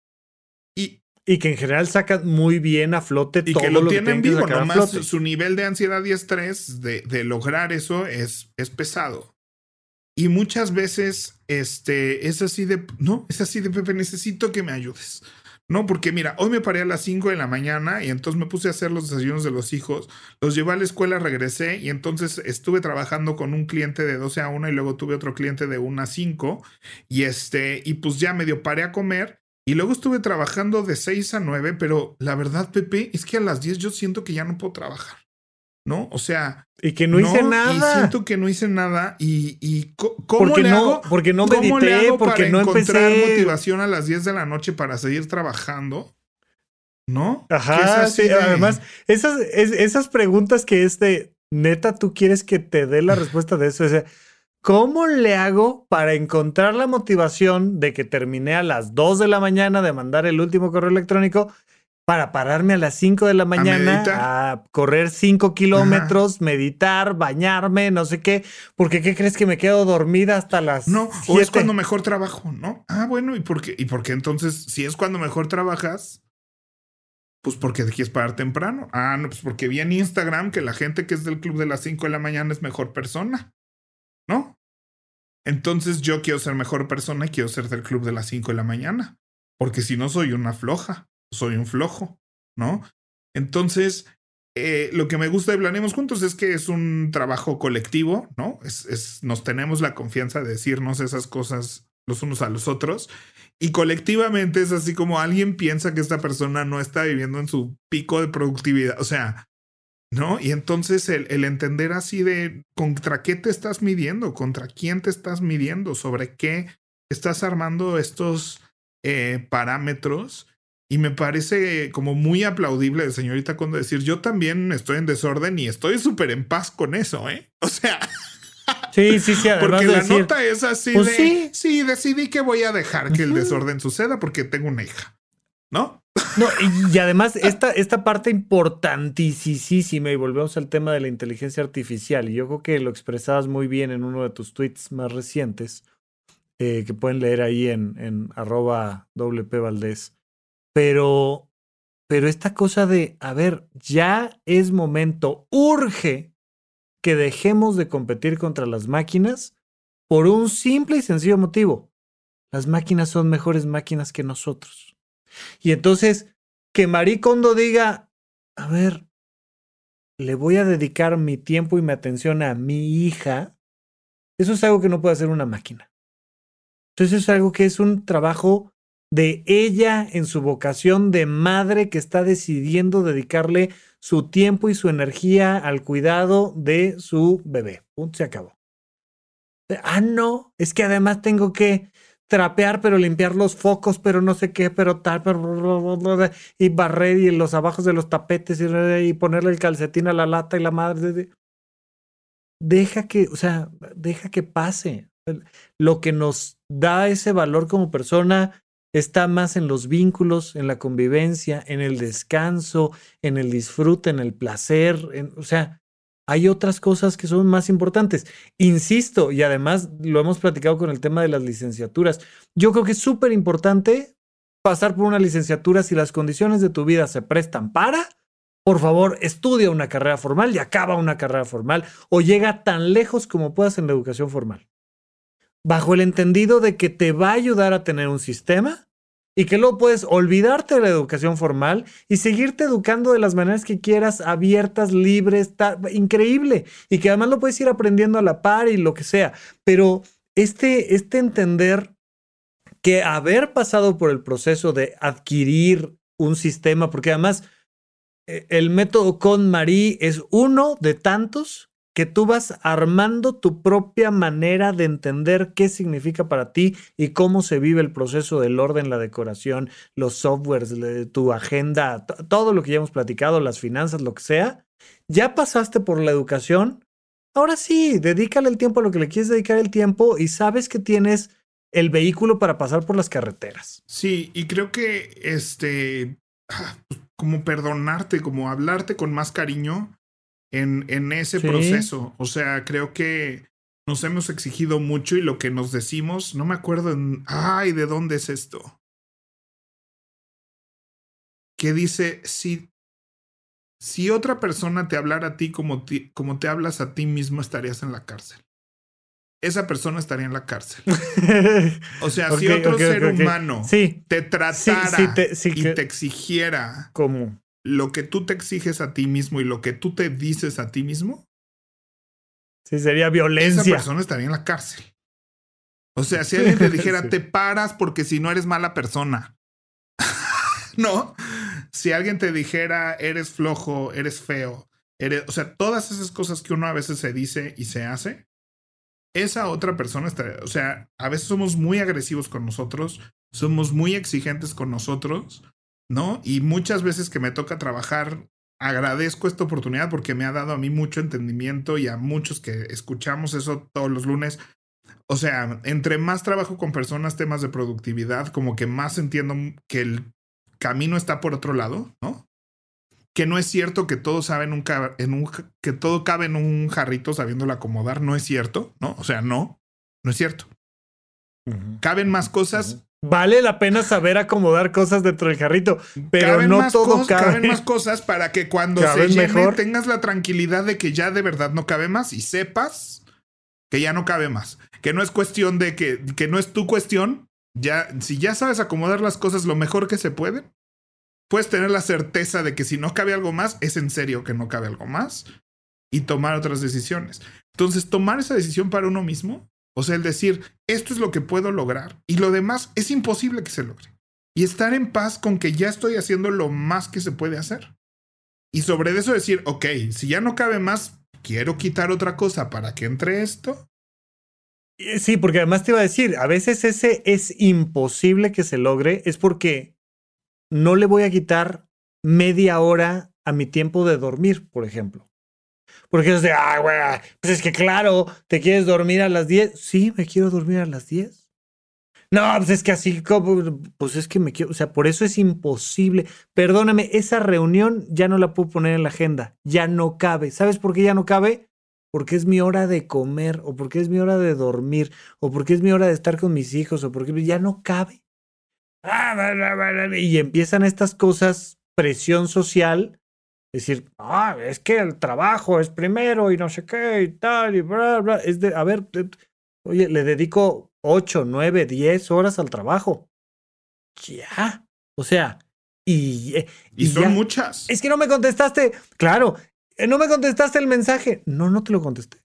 Speaker 2: Y,
Speaker 1: y que en general sacan muy bien a flote
Speaker 2: y todo que lo, tienen vivo, nomás su nivel de ansiedad y estrés de, de lograr eso es, es pesado. Y muchas veces este, es así de, no, es así de, Pepe, necesito que me ayudes. No, porque mira, hoy me paré a las 5 de la mañana y entonces me puse a hacer los desayunos de los hijos, los llevé a la escuela, regresé y entonces estuve trabajando con un cliente de 12 a 1 y luego tuve otro cliente de 1 a 5 y este, y pues ya medio paré a comer y luego estuve trabajando de 6 a 9, pero la verdad, Pepe, es que a las 10 yo siento que ya no puedo trabajar. ¿No? O sea.
Speaker 1: Y que no, hice nada.
Speaker 2: Y siento que no hice nada. ¿Y, y cómo
Speaker 1: porque
Speaker 2: le
Speaker 1: no,
Speaker 2: hago?
Speaker 1: Porque no medité, porque
Speaker 2: para
Speaker 1: no
Speaker 2: encontrar
Speaker 1: empecé.
Speaker 2: motivación a las 10 de la noche para seguir trabajando? ¿No?
Speaker 1: Ajá, sí. De... Además, esas, es, esas preguntas que es de neta, tú quieres que te dé la respuesta de eso. O sea, ¿cómo le hago para encontrar la motivación de que terminé a las 2 de la mañana de mandar el último correo electrónico? Para pararme a las 5 de la mañana a, a correr 5 kilómetros, Ajá. meditar, bañarme, no sé qué. Porque ¿qué crees que me quedo dormida hasta las
Speaker 2: No,
Speaker 1: siete?
Speaker 2: o es cuando mejor trabajo, ¿no? Ah, bueno, ¿y por qué? ¿Y por qué entonces, si es cuando mejor trabajas, pues porque te quieres parar temprano? Ah, no, pues porque vi en Instagram que la gente que es del club de las 5 de la mañana es mejor persona, ¿no? Entonces yo quiero ser mejor persona y quiero ser del club de las 5 de la mañana. Porque si no soy una floja soy un flojo, ¿no? Entonces, eh, lo que me gusta de Planemos Juntos es que es un trabajo colectivo, ¿no? Es, es, nos tenemos la confianza de decirnos esas cosas los unos a los otros. Y colectivamente es así como alguien piensa que esta persona no está viviendo en su pico de productividad. O sea, ¿no? Y entonces el, el entender así de contra qué te estás midiendo, contra quién te estás midiendo, sobre qué estás armando estos eh, parámetros y me parece como muy aplaudible de señorita cuando decir, yo también estoy en desorden y estoy súper en paz con eso, ¿eh? O sea... *laughs*
Speaker 1: Sí, sí, sí.
Speaker 2: Porque la
Speaker 1: decir,
Speaker 2: nota es así
Speaker 1: pues
Speaker 2: de,
Speaker 1: sí.
Speaker 2: sí. decidí que voy a dejar que el desorden suceda porque tengo una hija, ¿no?
Speaker 1: No, y, y además esta, esta parte importantísima, y volvemos al tema de la inteligencia artificial, y yo creo que lo expresabas muy bien en uno de tus tweets más recientes, eh, que pueden leer ahí en, en arroba WP Valdés. Pero, pero esta cosa de, a ver, ya es momento, urge que dejemos de competir contra las máquinas por un simple y sencillo motivo. Las máquinas son mejores máquinas que nosotros. Y entonces, que Marie Kondo diga, a ver, le voy a dedicar mi tiempo y mi atención a mi hija, eso es algo que no puede hacer una máquina. Entonces es algo que es un trabajo de ella en su vocación de madre que está decidiendo dedicarle su tiempo y su energía al cuidado de su bebé. Punto, se acabó. Ah, no, es que además tengo que trapear, pero limpiar los focos, pero no sé qué, pero tal, pero y barrer y los abajos de los tapetes y, y ponerle el calcetín a la lata y la madre. Deja que, o sea, deja que pase. Lo que nos da ese valor como persona está más en los vínculos, en la convivencia, en el descanso, en el disfrute, en el placer, o sea, hay otras cosas que son más importantes. Insisto, y además lo hemos platicado con el tema de las licenciaturas, yo creo que es súper importante pasar por una licenciatura si las condiciones de tu vida se prestan para. Por favor, estudia una carrera formal y acaba una carrera formal o llega tan lejos como puedas en la educación formal bajo el entendido de que te va a ayudar a tener un sistema y que luego puedes olvidarte de la educación formal y seguirte educando de las maneras que quieras, abiertas, libres, increíble, y que además lo puedes ir aprendiendo a la par y lo que sea. Pero este, este entender que haber pasado por el proceso de adquirir un sistema, porque además eh, el método con Marie es uno de tantos que tú vas armando tu propia manera de entender qué significa para ti y cómo se vive el proceso del orden, la decoración, los softwares, tu agenda, todo lo que ya hemos platicado, las finanzas, lo que sea. Ya pasaste por la educación. Ahora sí, dedícale el tiempo a lo que le quieres dedicar el tiempo y sabes que tienes el vehículo para pasar por las carreteras.
Speaker 2: Sí, y creo que este, ah, pues, como perdonarte, como hablarte con más cariño, en, en ese proceso. O sea, creo que nos hemos exigido mucho y lo que nos decimos, no me acuerdo en, ay, ¿de dónde es esto? Que dice, si, si otra persona te hablara a ti como, como te hablas a ti mismo, estarías en la cárcel. Esa persona estaría en la cárcel. *laughs* o sea, si otro ser humano te tratara y te exigiera
Speaker 1: ¿Cómo?
Speaker 2: Lo que tú te exiges a ti mismo y lo que tú te dices a ti mismo.
Speaker 1: Sí, sería violencia. Esa
Speaker 2: persona estaría en la cárcel. O sea, si *laughs* alguien te dijera, te paras porque si no eres mala persona. *laughs* no. Si alguien te dijera, eres flojo, eres feo, eres, o sea, todas esas cosas que uno a veces se dice y se hace, esa otra persona estaría, o sea, a veces somos muy agresivos con nosotros, somos muy exigentes con nosotros ¿no? Y muchas veces que me toca trabajar, agradezco esta oportunidad porque me ha dado a mí mucho entendimiento y a muchos que escuchamos eso todos los lunes. O sea, entre más trabajo con personas, temas de productividad, como que más entiendo que el camino está por otro lado, ¿no? Que no es cierto que todo sabe en un, en un que todo cabe en un jarrito sabiéndolo acomodar, no es cierto, ¿no? O sea, no, no es cierto. Caben más cosas,
Speaker 1: Vale la pena saber acomodar cosas dentro del jarrito, pero no todo cabe.
Speaker 2: Caben más cosas para que cuando se llene tengas la tranquilidad de que ya de verdad no cabe más y sepas que ya no cabe más. Que no es cuestión de que, que no es tu cuestión. Ya, si ya sabes acomodar las cosas lo mejor que se puede, puedes tener la certeza de que si no cabe algo más, es en serio que no cabe algo más y tomar otras decisiones. Entonces, tomar esa decisión para uno mismo o sea, el decir, esto es lo que puedo lograr y lo demás es imposible que se logre. Y estar en paz con que ya estoy haciendo lo más que se puede hacer. Y sobre eso decir, ok, si ya no cabe más, quiero quitar otra cosa para que entre esto.
Speaker 1: Sí, porque además te iba a decir, a veces ese es imposible que se logre, es porque no le voy a quitar media hora a mi tiempo de dormir, por ejemplo. Porque es de, ah, güey, pues es que claro, ¿te quieres dormir a las 10? Sí, me quiero dormir a las 10. No, pues es que así como, pues es que me quiero, o sea, por eso es imposible. Perdóname, esa reunión ya no la puedo poner en la agenda, ya no cabe. ¿Sabes por qué ya no cabe? Porque es mi hora de comer, o porque es mi hora de dormir, o porque es mi hora de estar con mis hijos, o porque ya no cabe. Y empiezan estas cosas, presión social, decir, ah, es que el trabajo es primero y no sé qué y tal y bla, bla. Es de, a ver, oye, le dedico 8, 9, 10 horas al trabajo. Ya. O sea, y.
Speaker 2: Eh, y, son muchas.
Speaker 1: Es que no me contestaste. Claro, eh, no me contestaste el mensaje. No, no te lo contesté.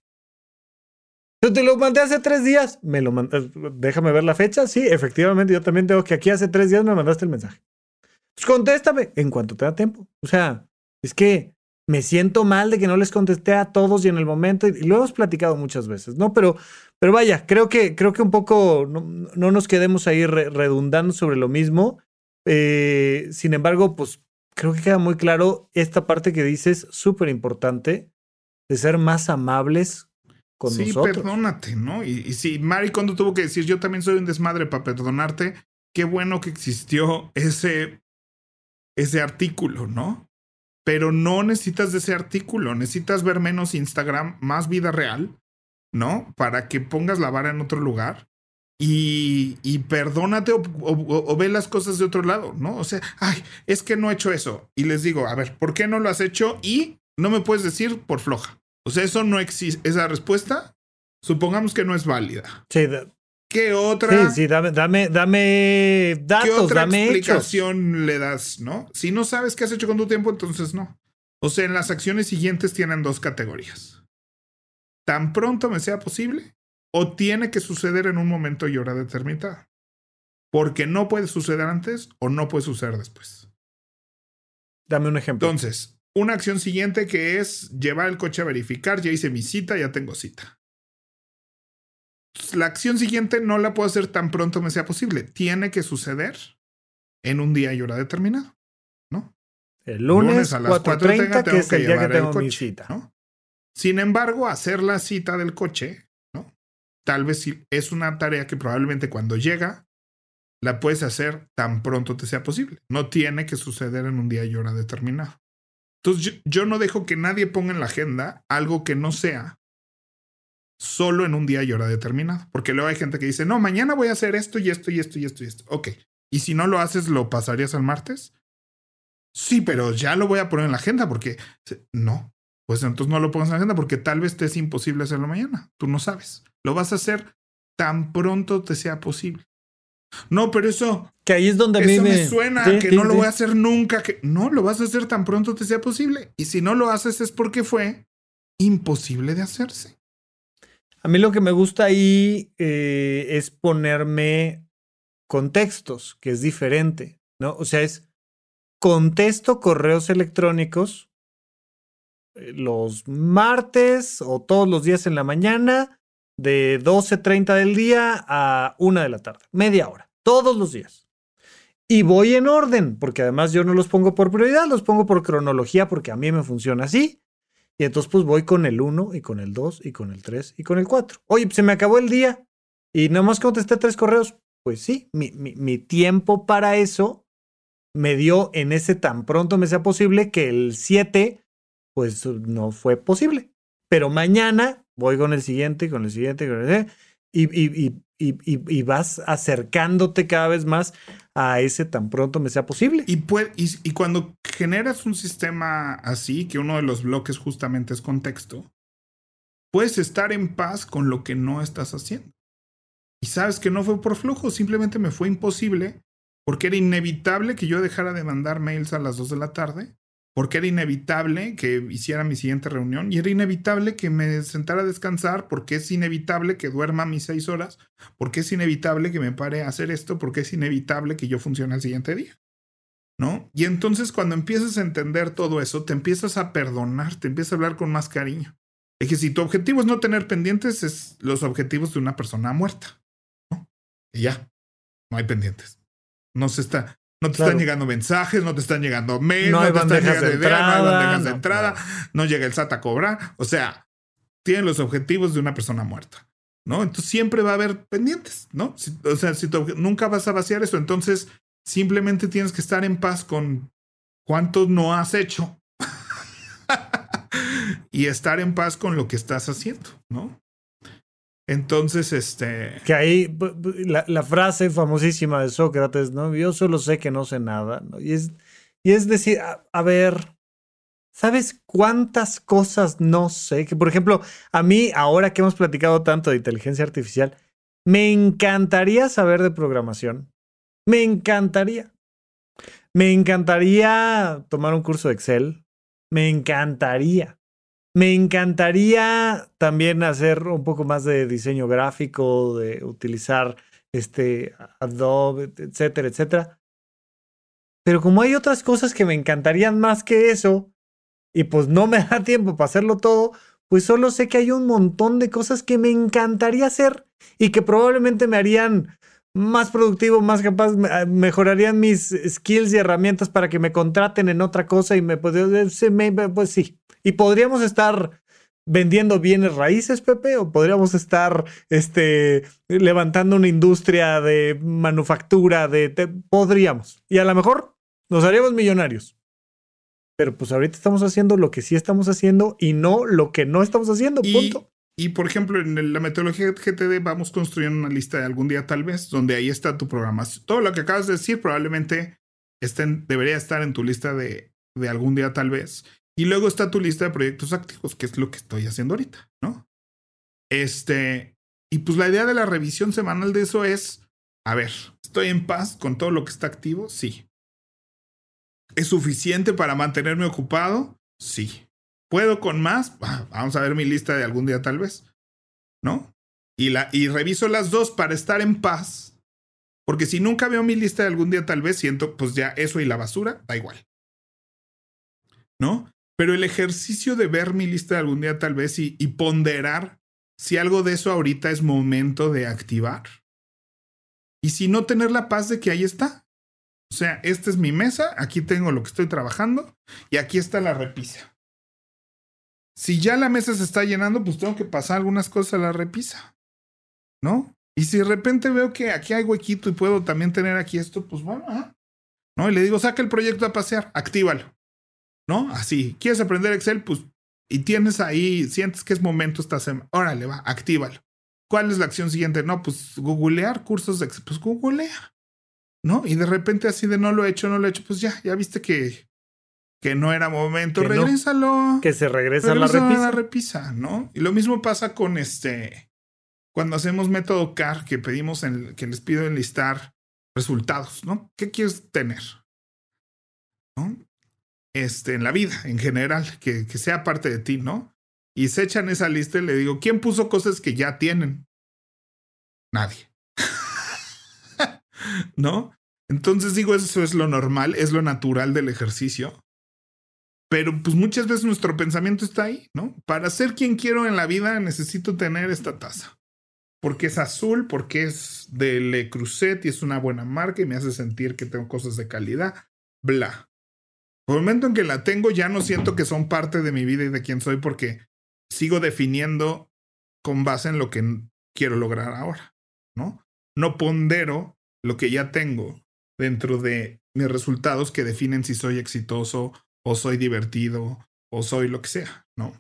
Speaker 1: Yo te lo mandé hace tres días. Me lo mandé. Déjame ver la fecha. Sí, efectivamente, yo también tengo que aquí hace tres días me mandaste el mensaje. Pues contéstame en cuanto te da tiempo. O sea, es que me siento mal de que no les contesté a todos y en el momento, y lo hemos platicado muchas veces, ¿no? Pero, pero vaya, creo que, creo que un poco no, nos quedemos ahí redundando sobre lo mismo. Eh, sin embargo, pues creo que queda muy claro esta parte que dices, súper importante, de ser más amables con sí, nosotros.
Speaker 2: Sí, perdónate, ¿no? Y, y si Mari cuando tuvo que decir, yo también soy un desmadre para perdonarte, qué bueno que existió ese, ese artículo, ¿no? Pero no necesitas de ese artículo, necesitas ver menos Instagram, más vida real, ¿no? Para que pongas la vara en otro lugar y, perdónate o, ve las cosas de otro lado, ¿no? O sea, ay, es que no he hecho eso. Y les digo, a ver, ¿por qué no lo has hecho? Y no me puedes decir por floja. O sea, eso no existe, esa respuesta, supongamos que no es válida.
Speaker 1: Sí,
Speaker 2: ¿Qué otra?
Speaker 1: Sí, sí, dame, dame, dame datos, ¿qué otra
Speaker 2: explicación le das, no? Si no sabes qué has hecho con tu tiempo, entonces no. O sea, en las acciones siguientes tienen dos categorías. Tan pronto me sea posible o tiene que suceder en un momento y hora determinada. Porque no puede suceder antes o no puede suceder después.
Speaker 1: Dame un ejemplo.
Speaker 2: Entonces, una acción siguiente que es llevar el coche a verificar, ya hice mi cita, ya tengo cita. La acción siguiente no la puedo hacer tan pronto me sea posible. Tiene que suceder en un día y hora determinado, ¿no?
Speaker 1: El lunes, a las 4.30, que es el día que tengo
Speaker 2: coche,
Speaker 1: mi cita.
Speaker 2: ¿no? Sin embargo, hacer la cita del coche, ¿no? Tal vez es una tarea que probablemente cuando llega la puedes hacer tan pronto te sea posible. No tiene que suceder en un día y hora determinado. Entonces yo, yo no dejo que nadie ponga en la agenda algo que no sea solo en un día y hora determinado. Porque luego hay gente que dice, no, mañana voy a hacer esto y esto y esto y esto y esto. Ok. ¿Y si no lo haces, lo pasarías al martes? Sí, pero ya lo voy a poner en la agenda porque no. Pues entonces no lo pongas en la agenda porque tal vez te es imposible hacerlo mañana. Tú no sabes. Lo vas a hacer tan pronto te sea posible. No, pero eso.
Speaker 1: Que ahí es donde a
Speaker 2: mí
Speaker 1: me...
Speaker 2: suena que no lo voy a hacer nunca. Que no, lo vas a hacer tan pronto te sea posible. Y si no lo haces es porque fue imposible de hacerse.
Speaker 1: A mí lo que me gusta ahí eh, es ponerme contextos, que es diferente, ¿no? O sea, es contesto correos electrónicos eh, los martes o todos los días en la mañana de 12.30 del día a 1 de la tarde, media hora, todos los días. Y voy en orden, porque además yo no los pongo por prioridad, los pongo por cronología porque a mí me funciona así. Y entonces pues voy con el 1 y con el 2 y con el 3 y con el 4. Oye, se me acabó el día y nada más contesté tres correos. Pues sí, mi, mi, mi, tiempo para eso me dio en ese tan pronto me sea posible que el 7 pues no fue posible. Pero mañana voy con el siguiente, con el siguiente, con el siguiente y, y, y, y, vas acercándote cada vez más a ese tan pronto me sea posible.
Speaker 2: Y, y, cuando generas un sistema así, que uno de los bloques justamente es contexto, puedes estar en paz con lo que no estás haciendo. Y sabes que no fue por flujo, simplemente me fue imposible porque era inevitable que yo dejara de mandar mails a las 2 de la tarde porque era inevitable que hiciera mi siguiente reunión y era inevitable que me sentara a descansar, porque es inevitable que duerma mis seis horas, porque es inevitable que me pare a hacer esto, porque es inevitable que yo funcione el siguiente día. ¿No? Y entonces cuando empiezas a entender todo eso, te empiezas a perdonar, te empiezas a hablar con más cariño. Es que si tu objetivo es no tener pendientes, es los objetivos de una persona muerta. ¿no? Y ya, no hay pendientes. No se está, no te están llegando mensajes, no te están llegando mails, no, te están llegando ideas, no hay bandejas de entrada, no llega el SAT a cobrar. O sea, tienen los objetivos de una persona muerta, ¿no? Entonces siempre va a haber pendientes, ¿no? o sea, si nunca vas a vaciar eso, entonces simplemente tienes que estar en paz con cuánto no has hecho *laughs* y estar en paz con lo que estás haciendo, ¿no? Entonces, este.
Speaker 1: Que ahí la, frase famosísima de Sócrates, ¿no? Yo solo sé que no sé nada, ¿no? Y es, y es decir, a, ver, ¿sabes cuántas cosas no sé? Que, por ejemplo, a mí, ahora que hemos platicado tanto de inteligencia artificial, me encantaría saber de programación. Me encantaría. Me encantaría tomar un curso de Excel. Me encantaría. Me encantaría también hacer un poco más de diseño gráfico, de utilizar este Adobe, etcétera, etcétera. Pero como hay otras cosas que me encantarían más que eso, y pues no me *laughs* da tiempo para hacerlo todo, pues solo sé que hay un montón de cosas que me encantaría hacer y que probablemente me harían más productivo, más capaz, ah, mejorarían mis skills y herramientas para que me contraten en otra cosa y me, pues, pues sí, y podríamos estar vendiendo bienes raíces, Pepe, o podríamos estar este, levantando una industria de manufactura, de, podríamos. Y a lo mejor nos haríamos millonarios. Pero pues ahorita estamos haciendo lo que sí estamos haciendo y no lo que no estamos haciendo. Punto.
Speaker 2: Y, por ejemplo, en la metodología GTD vamos construyendo una lista de algún día tal vez, donde ahí está tu programación. Todo lo que acabas de decir probablemente debería estar en tu lista de, de algún día tal vez. Y luego está tu lista de proyectos activos, que es lo que estoy haciendo ahorita, ¿no? Este, y pues la idea de la revisión semanal de eso es, a ver, ¿estoy en paz con todo lo que está activo? Sí. ¿Es suficiente para mantenerme ocupado? Sí. ¿Puedo con más? Vamos a ver mi lista de algún día tal vez, ¿no? Y, la, y reviso las dos para estar en paz. Porque si nunca veo mi lista de algún día tal vez, siento pues ya eso y la basura, da igual. ¿no? Pero el ejercicio de ver mi lista de algún día tal vez y, y ponderar si algo de eso ahorita es momento de activar. Y si no tener la paz de que ahí está. O sea, esta es mi mesa, aquí tengo lo que estoy trabajando y aquí está la repisa. Si ya la mesa se está llenando, pues tengo que pasar algunas cosas a la repisa. ¿No? Y si de repente veo que aquí hay huequito y puedo también tener aquí esto, pues bueno, ¿no? Y le digo, saca el proyecto a pasear, actívalo. ¿No? Así. ¿Quieres aprender Excel? Pues, y tienes ahí, sientes que es momento esta semana. Órale, va, actívalo. ¿Cuál es la acción siguiente? No, pues googlear cursos de Excel. Pues googlea. ¿No? Y de repente así de no lo he hecho, no lo he hecho, pues ya, ya viste que, que no era momento,
Speaker 1: Que no.
Speaker 2: regrésalo.
Speaker 1: Que se regresa a la repisa.
Speaker 2: la repisa, ¿no? Y lo mismo pasa con este, cuando hacemos método CAR, que pedimos, en, que les pido enlistar resultados, ¿no? ¿Qué quieres tener? ¿No? Este, en la vida, en general, que, que sea parte de ti, ¿no? Y se echan esa lista y le digo, ¿quién puso cosas que ya tienen? Nadie. *laughs* ¿No? Entonces digo, eso es lo normal, es lo natural del ejercicio. Pero pues muchas veces nuestro pensamiento está ahí, ¿no? Para ser quien quiero en la vida necesito tener esta taza. Porque es azul, porque es de Le Creuset y es una buena marca y me hace sentir que tengo cosas de calidad. Bla. Por el momento en que la tengo ya no siento que son parte de mi vida y de quién soy porque sigo definiendo con base en lo que quiero lograr ahora, ¿no? No pondero lo que ya tengo dentro de mis resultados que definen si soy exitoso o soy divertido o soy lo que sea, ¿no?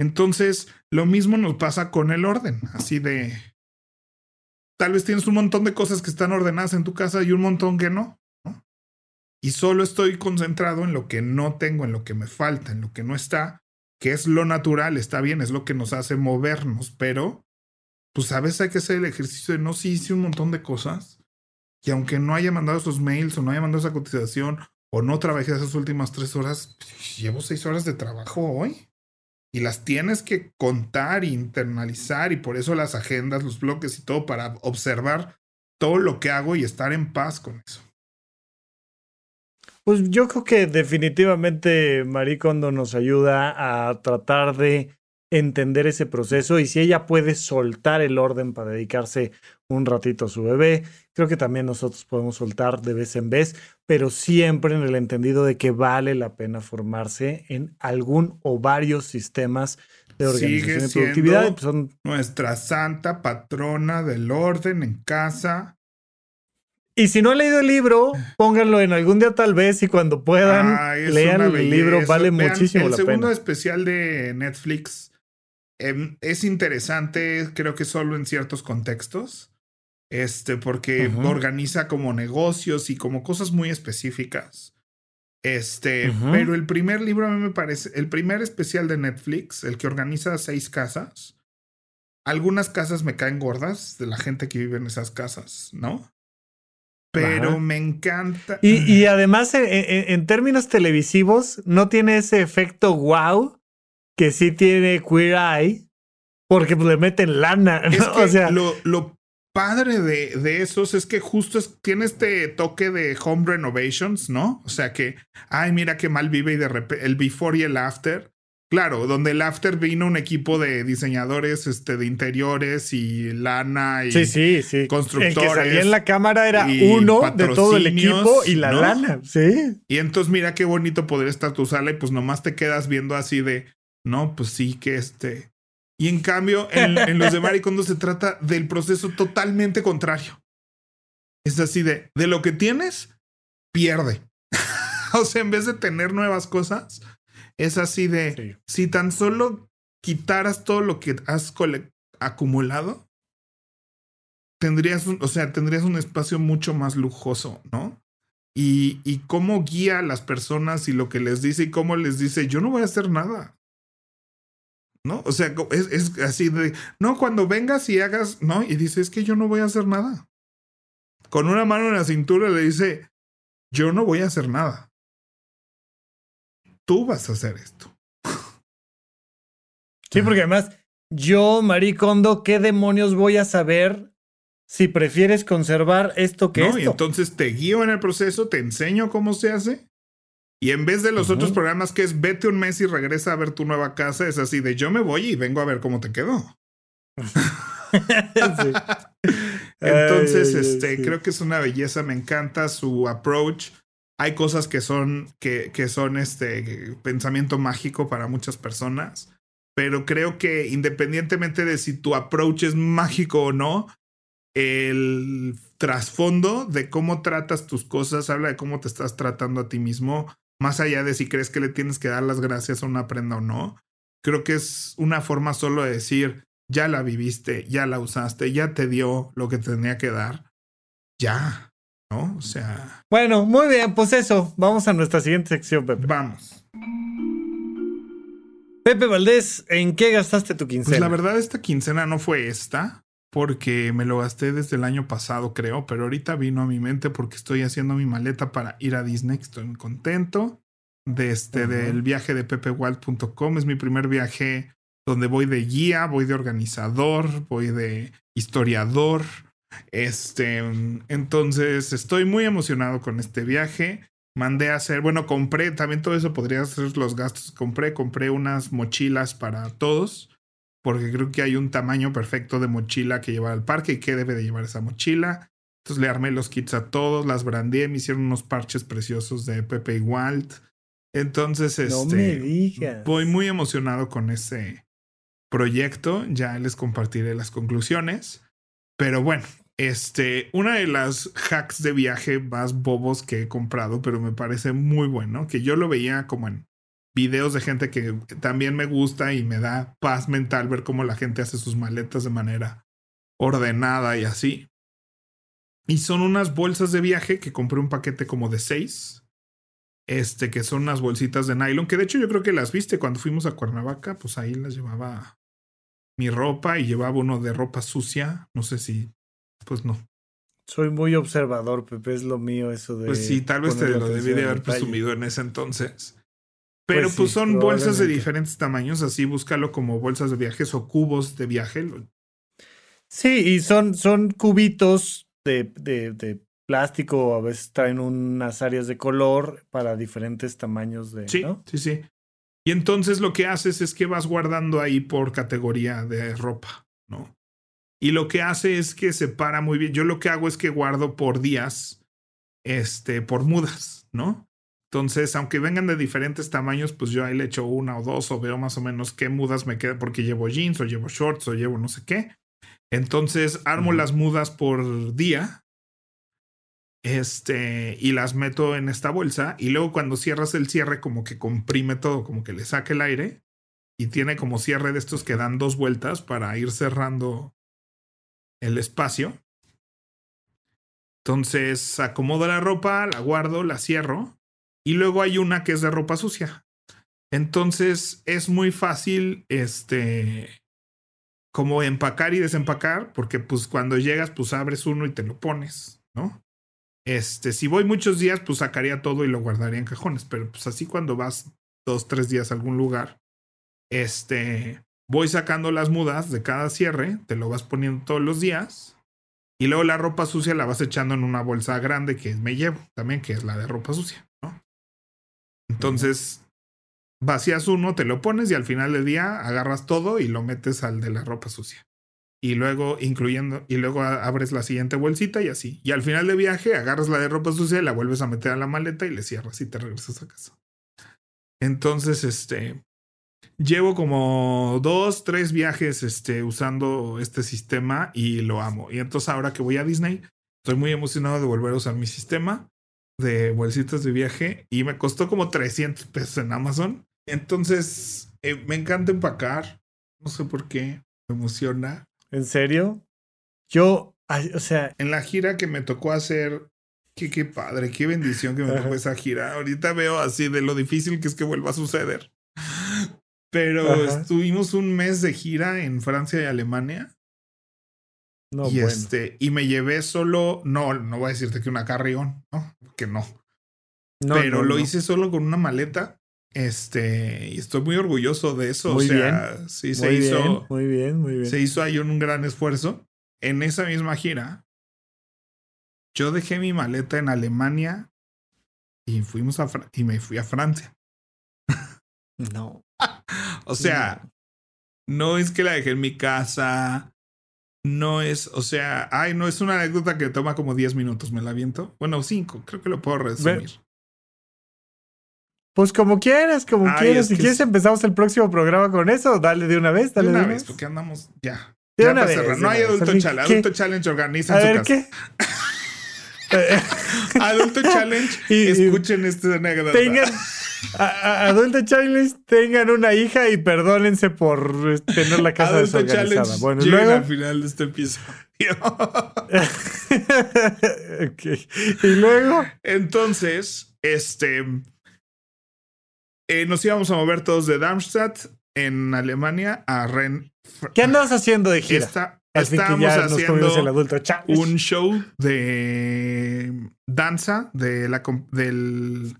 Speaker 2: Entonces, lo mismo nos pasa con el orden, así de... Tal vez tienes un montón de cosas que están ordenadas en tu casa y un montón que no, ¿no? Y solo estoy concentrado en lo que no tengo, en lo que me falta, en lo que no está, que es lo natural, está bien, es lo que nos hace movernos, pero pues a veces hay que hacer el ejercicio de no, sí hice un montón de cosas y aunque no haya mandado esos mails o no haya mandado esa cotización o no trabajé esas últimas tres horas, pues, llevo seis horas de trabajo hoy. Y las tienes que contar, internalizar y por eso las agendas, los bloques y todo para observar todo lo que hago y estar en paz con eso.
Speaker 1: Pues yo creo que definitivamente Marie Kondo nos ayuda a tratar de entender ese proceso y si ella puede soltar el orden para dedicarse un ratito a su bebé, creo que también nosotros podemos soltar de vez en vez, pero siempre en el entendido de que vale la pena formarse en algún o varios sistemas de organización
Speaker 2: Sigue
Speaker 1: y productividad. son-
Speaker 2: Nuestra santa patrona del orden en casa.
Speaker 1: Y si no han leído el libro, pónganlo en algún día tal vez y cuando puedan,
Speaker 2: es
Speaker 1: lean el libro, vale
Speaker 2: Vean,
Speaker 1: muchísimo
Speaker 2: el
Speaker 1: la
Speaker 2: segundo
Speaker 1: pena.
Speaker 2: especial de Netflix em, es interesante, creo que solo en ciertos contextos. Este, porque organiza como negocios y como cosas muy específicas. Este, pero el primer libro a mí me parece, el primer especial de Netflix, el que organiza seis casas. Algunas casas me caen gordas de la gente que vive en esas casas, ¿no? Pero
Speaker 1: Ajá.
Speaker 2: me encanta.
Speaker 1: Y, y además, en, en- en términos televisivos, no tiene ese efecto wow que sí tiene Queer Eye, porque pues, le meten lana. ¿no?
Speaker 2: Es *laughs* que
Speaker 1: o sea,
Speaker 2: lo, lo padre de, de esos es que justo es- tiene este toque de home renovations, ¿no? O sea que, ay, mira qué mal vive y de repente el before y el after. Claro, donde el after vino un equipo de diseñadores este, de interiores y lana y
Speaker 1: sí, sí, sí.
Speaker 2: constructores
Speaker 1: El que salía en la cámara era uno de todo el equipo y la
Speaker 2: ¿no?
Speaker 1: lana. Sí.
Speaker 2: Y entonces mira qué bonito poder estar tu sala y pues nomás te quedas viendo así de, no, pues sí que este. Y en cambio, en, en los de Maricondo *laughs* se trata del proceso totalmente contrario. Es así de, de lo que tienes, pierde. *laughs* o sea, en vez de tener nuevas cosas, es así de,
Speaker 1: Sí.
Speaker 2: si tan solo quitaras todo lo que has acumulado, tendrías un, o sea, tendrías un espacio mucho más lujoso, ¿no? Y, y cómo guía a las personas y lo que les dice y cómo les dice, yo no voy a hacer nada. ¿No? O sea, es, es así de, no, cuando vengas y hagas, ¿no? Y dice, es que yo no voy a hacer nada. Con una mano en la cintura le dice, yo no voy a hacer nada. Tú vas a hacer esto.
Speaker 1: Sí, porque además, yo, Marie Kondo, ¿qué demonios voy a saber si prefieres conservar esto que
Speaker 2: ¿no? Y entonces te guío en el proceso, te enseño cómo se hace, Y en vez de los otros programas que es vete un mes y regresa a ver tu nueva casa, es así de yo me voy y vengo a ver cómo te quedó. *laughs* *laughs* Entonces, este, creo que es una belleza, me encanta su approach. Hay cosas que son, que, que son este pensamiento mágico para muchas personas. Pero creo que independientemente de si tu approach es mágico o no, el trasfondo de cómo tratas tus cosas habla de cómo te estás tratando a ti mismo, más allá de si crees que le tienes que dar las gracias a una prenda o no. Creo que es una forma solo de decir, ya la viviste, ya la usaste, ya te dio lo que tenía que dar. Ya, ¿no? O sea.
Speaker 1: Bueno, muy bien, pues eso. Vamos a nuestra siguiente sección, Pepe.
Speaker 2: Vamos.
Speaker 1: Pepe Valdés, ¿en qué gastaste tu quincena?
Speaker 2: Pues la verdad, esta quincena no fue esta, porque me lo gasté desde el año pasado, creo, pero ahorita vino a mi mente porque estoy haciendo mi maleta para ir a Disney. Estoy muy contento. De este, del viaje de pepewalt.com. Es mi primer viaje donde voy de guía, voy de organizador, voy de historiador. Este, entonces estoy muy emocionado con este viaje. Mandé a hacer, bueno, compré, también todo eso podría ser los gastos. Compré, compré unas mochilas para todos, porque creo que hay un tamaño perfecto de mochila que llevar al parque y qué debe de llevar esa mochila. Entonces le armé los kits a todos, las brandeé, me hicieron unos parches preciosos de Pepe y Walt. Entonces, este, voy muy emocionado con ese, proyecto. Ya les compartiré las conclusiones. Pero bueno, este, una de las hacks de viaje más bobos que he comprado, pero me parece muy bueno, que yo lo veía como en videos de gente que también me gusta y me da paz mental ver cómo la gente hace sus maletas de manera ordenada y así. Y son unas bolsas de viaje que compré un paquete como de seis. Este, que son unas bolsitas de nylon, que de hecho yo creo que las viste cuando fuimos a Cuernavaca, pues ahí las llevaba mi ropa y llevaba uno de ropa sucia. No sé si, pues no.
Speaker 1: Soy muy observador, Pepe, es lo mío eso de...
Speaker 2: Pues sí, tal vez te lo debí de haber presumido en ese entonces. Pero pues, pues son bolsas de diferentes tamaños, así búscalo como bolsas de viajes o cubos de viaje.
Speaker 1: Sí, y son, son cubitos de, de, de plástico, a veces traen unas áreas de color para diferentes tamaños de...
Speaker 2: Sí, sí, sí. Y entonces lo que haces es que vas guardando ahí por categoría de ropa, ¿no? Y lo que hace es que separa muy bien. Yo lo que hago es que guardo por días, este, por mudas, ¿no? Entonces, aunque vengan de diferentes tamaños, pues yo ahí le echo una o dos o veo más o menos qué mudas me quedan porque llevo jeans o llevo shorts o llevo no sé qué. Entonces, armo las mudas por día este, y las meto en esta bolsa. Y luego cuando cierras el cierre, como que comprime todo, como que le saque el aire. Y tiene como cierre de estos que dan dos vueltas para ir cerrando el espacio. Entonces acomodo la ropa, la guardo, la cierro. Y luego hay una que es de ropa sucia. Entonces es muy fácil, este, como empacar y desempacar, porque pues cuando llegas, pues abres uno y te lo pones, ¿no? Este, si voy muchos días, pues sacaría todo y lo guardaría en cajones. Pero pues así cuando vas dos, tres días a algún lugar, este, voy sacando las mudas de cada cierre, te lo vas poniendo todos los días. Y luego la ropa sucia la vas echando en una bolsa grande que me llevo también, que es la de ropa sucia. Entonces, vacías uno, te lo pones y al final del día agarras todo y lo metes al de la ropa sucia y luego incluyendo y luego abres la siguiente bolsita y así. Y al final de viaje agarras la de ropa sucia y la vuelves a meter a la maleta y le cierras y te regresas a casa. Entonces, este llevo como dos, tres viajes este, usando este sistema y lo amo. Y entonces ahora que voy a Disney, estoy muy emocionado de volver a usar mi sistema de bolsitas de viaje y me costó como 300 pesos en Amazon. Entonces, eh, me encanta empacar. No sé por qué. Me emociona.
Speaker 1: ¿En serio? Yo, o sea.
Speaker 2: En la gira que me tocó hacer, qué, qué padre, qué bendición que me tocó esa gira. Ahorita veo así de lo difícil que es que vuelva a suceder. *laughs* Pero estuvimos un mes de gira en Francia y Alemania. No, y este, y me llevé solo, no, no voy a decirte que una carrión, ¿no? Que no. no Pero lo hice solo con una maleta este, y estoy muy orgulloso de eso. Muy o sea, bien. sí se hizo.
Speaker 1: muy bien, muy bien.
Speaker 2: Se hizo ahí un gran esfuerzo. En esa misma gira, yo dejé mi maleta en Alemania y fuimos a Fra- y me fui a Francia.
Speaker 1: No. *laughs*
Speaker 2: O sea, no es que la dejé en mi casa. No es, o sea, ay, no es una anécdota que toma como 10 minutos, me la aviento. Bueno, 5, creo que lo puedo resumir.
Speaker 1: Pues como quieras, como
Speaker 2: Ay,
Speaker 1: quieras. Si quieres
Speaker 2: es-
Speaker 1: empezamos el próximo programa con eso. Dale de una vez,
Speaker 2: De
Speaker 1: dale
Speaker 2: una
Speaker 1: de
Speaker 2: vez, porque andamos ya.
Speaker 1: De
Speaker 2: Ya
Speaker 1: una vez,
Speaker 2: cerrar.
Speaker 1: de
Speaker 2: No hay
Speaker 1: vez.
Speaker 2: adulto challenge. Adulto challenge organiza en su
Speaker 1: ver,
Speaker 2: casa.
Speaker 1: ¿qué? *laughs*
Speaker 2: Adulto challenge, *laughs*
Speaker 1: Y- y-
Speaker 2: escuchen esta anécdota.
Speaker 1: tengan a- adulto challenge tengan una hija y perdónense por eh, tener la casa
Speaker 2: Adulto
Speaker 1: desorganizada.
Speaker 2: challenge,
Speaker 1: Bueno, luego
Speaker 2: al final de este episodio. *laughs*
Speaker 1: Ok. y luego
Speaker 2: Entonces, este. eh, nos íbamos a mover todos de Darmstadt en Alemania a Ren.
Speaker 1: ¿qué andabas haciendo de gira?
Speaker 2: Esta- estábamos
Speaker 1: el
Speaker 2: haciendo
Speaker 1: adulto
Speaker 2: un show de danza de la, del,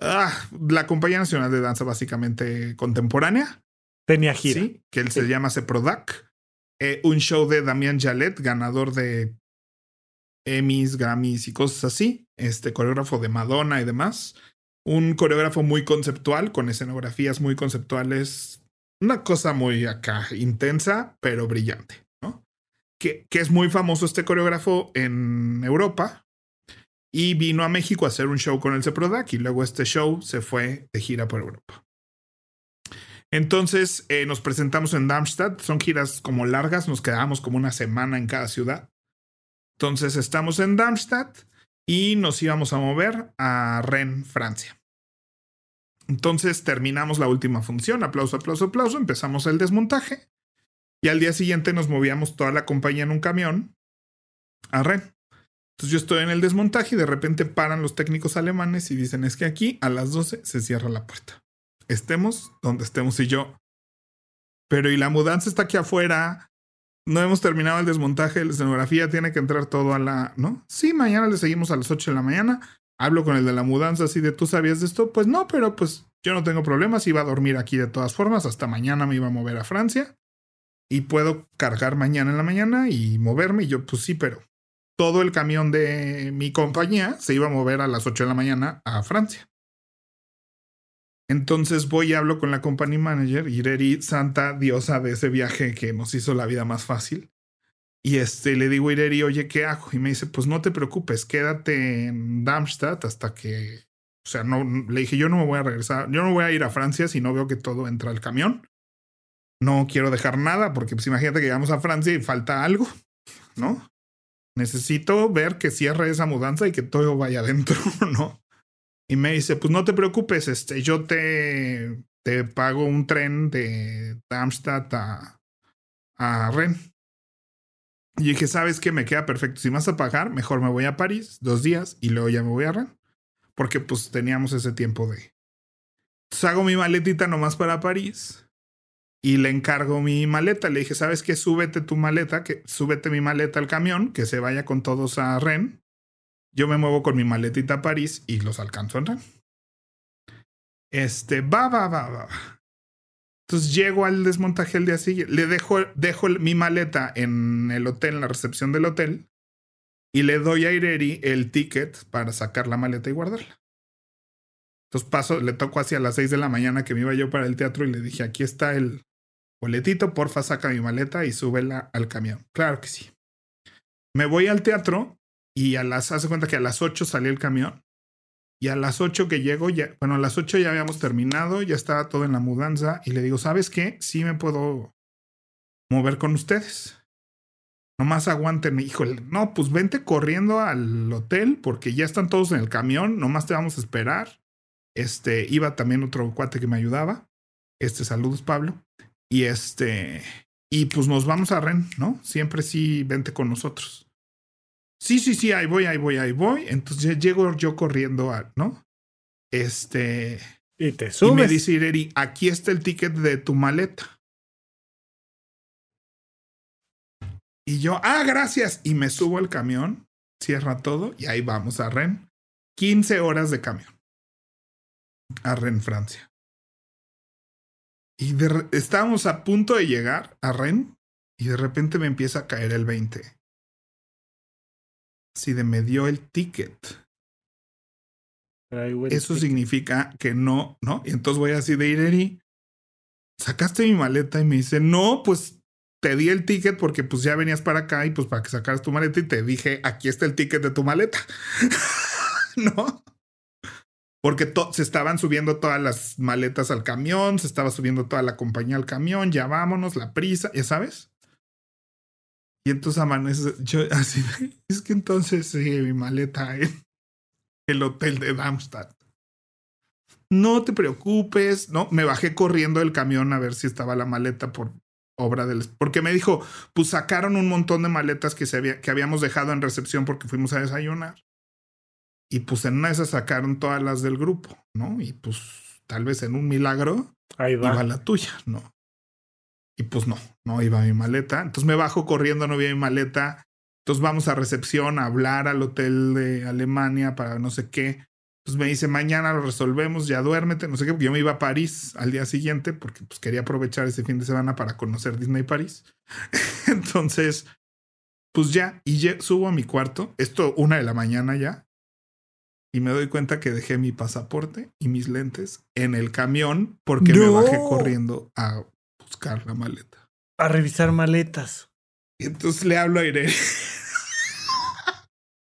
Speaker 2: ah, la Compañía Nacional de Danza, básicamente contemporánea.
Speaker 1: Tenía gira.
Speaker 2: Sí, que él se llama Seprodac. Eh, un show de Damián Jalet, ganador de Emmys, Grammys y cosas así. Este coreógrafo de Madonna y demás. Un coreógrafo muy conceptual, con escenografías muy conceptuales. Una cosa muy acá, intensa, pero brillante, ¿no? Que, que es muy famoso este coreógrafo en Europa. Y vino a México a hacer un show con el Seprodac. Y luego este show se fue de gira por Europa. Entonces eh, nos presentamos en Darmstadt. Son giras como largas, nos quedábamos como una semana en cada ciudad. Entonces estamos en Darmstadt y nos íbamos a mover a Rennes, Francia. Entonces terminamos la última función. Aplauso, aplauso, aplauso. Empezamos el desmontaje. Y al día siguiente nos movíamos toda la compañía en un camión a Rennes. Entonces yo estoy en el desmontaje y de repente paran los técnicos alemanes y dicen es que aquí a las 12 se cierra la puerta estemos donde estemos y yo. Pero y la mudanza está aquí afuera. No hemos terminado el desmontaje de la escenografía. Tiene que entrar todo a la. ¿No? Sí, mañana le seguimos a las 8 de la mañana. Hablo con el de la mudanza así de tú sabías de esto. Pues no, pero pues yo no tengo problemas. Iba a dormir aquí de todas formas. Hasta mañana me iba a mover a Francia. Y puedo cargar mañana en la mañana y moverme. Y yo, pues sí, pero todo el camión de mi compañía se iba a mover a las 8 de la mañana a Francia. Entonces voy y hablo con la company manager, Ireri, santa diosa de ese viaje que nos hizo la vida más fácil. Y este le digo a Ireri, oye, ¿qué hago? Y me dice, pues no te preocupes, quédate en Darmstadt hasta que. O sea, no le dije, yo no me voy a regresar, yo no voy a ir a Francia si no veo que todo entra al camión. No quiero dejar nada, porque pues imagínate que llegamos a Francia y falta algo, ¿no? Necesito ver que cierre esa mudanza y que todo vaya adentro, *laughs* ¿no? Y me dice, pues no te preocupes, este, yo te, te pago un tren de Darmstadt a, a Rennes. Y dije, ¿sabes qué? Me queda perfecto. Si me vas a pagar, mejor me voy a París dos días y luego ya me voy a Rennes. Porque pues teníamos ese tiempo de... Entonces hago mi maletita nomás para París y le encargo mi maleta. Le dije, ¿sabes qué? Súbete tu maleta, que súbete mi maleta al camión, que se vaya con todos a Rennes. Yo me muevo con mi maletita a París y los alcanzo en Rennes. Este, va, va, va, va. Entonces llego al desmontaje el día siguiente. Le dejo, dejo mi maleta en el hotel, en la recepción del hotel. Y le doy a Ireri el ticket para sacar la maleta y guardarla. Entonces paso, le toco hacia las 6 de la mañana que me iba yo para el teatro y le dije, aquí está el boletito, porfa, saca mi maleta y súbela al camión. Claro que sí. Me voy al teatro y a las, hace cuenta que a las 8 salí el camión. Y a las 8 que llego, ya, bueno, a las 8 ya habíamos terminado, ya estaba todo en la mudanza. Y le digo, ¿sabes qué? Sí me puedo mover con ustedes. Nomás aguanten, híjole. No, pues vente corriendo al hotel porque ya están todos en el camión. Nomás te vamos a esperar. Este, iba también otro cuate que me ayudaba. Este, saludos, Pablo. Y este, y pues nos vamos a Ren, ¿no? Siempre sí, vente con nosotros. Sí, sí, sí, ahí voy, ahí voy, ahí voy. Entonces llego yo corriendo a, ¿no? Este.
Speaker 1: Y te
Speaker 2: Y me
Speaker 1: subes.
Speaker 2: dice Ireri, aquí está el ticket de tu maleta. Y yo, ah, gracias. Y me subo al camión, cierra todo y ahí vamos a Ren. 15 horas de camión. A Ren, Francia. Y de estábamos a punto de llegar a Ren y de repente me empieza a caer el 20. Así de me dio el ticket eso significa que no, ¿no? Y entonces voy así de Ireri, sacaste mi maleta y me dice, no, pues te di el ticket porque pues ya venías para acá y pues para que sacaras tu maleta y te dije, aquí está el ticket de tu maleta, *laughs* ¿no? Porque se estaban subiendo todas las maletas al camión, se estaba subiendo toda la compañía al camión, ya vámonos, la prisa, ya sabes. Y entonces amanece, yo así, es que entonces sí, mi maleta en el hotel de Darmstadt. No te preocupes, no, me bajé corriendo del camión a ver si estaba la maleta por obra del... Porque me dijo, pues sacaron un montón de maletas que, se había, que habíamos dejado en recepción porque fuimos a desayunar. Y pues en una de esas sacaron todas las del grupo, ¿no? Y pues tal vez en un milagro
Speaker 1: Ahí va.
Speaker 2: iba la tuya, ¿no? Y pues no, no iba mi maleta. Entonces me bajo corriendo, no vi mi maleta. Entonces vamos a recepción a hablar al hotel de Alemania para no sé qué. Pues me dice, mañana lo resolvemos, ya duérmete, no sé qué, porque yo me iba a París al día siguiente porque pues quería aprovechar ese fin de semana para conocer Disney París. *laughs* Entonces, pues ya, y subo a mi cuarto, esto una de la mañana ya, y me doy cuenta que dejé mi pasaporte y mis lentes en el camión porque me bajé corriendo a buscar la maleta.
Speaker 1: A revisar maletas.
Speaker 2: Y entonces le hablo a Irene.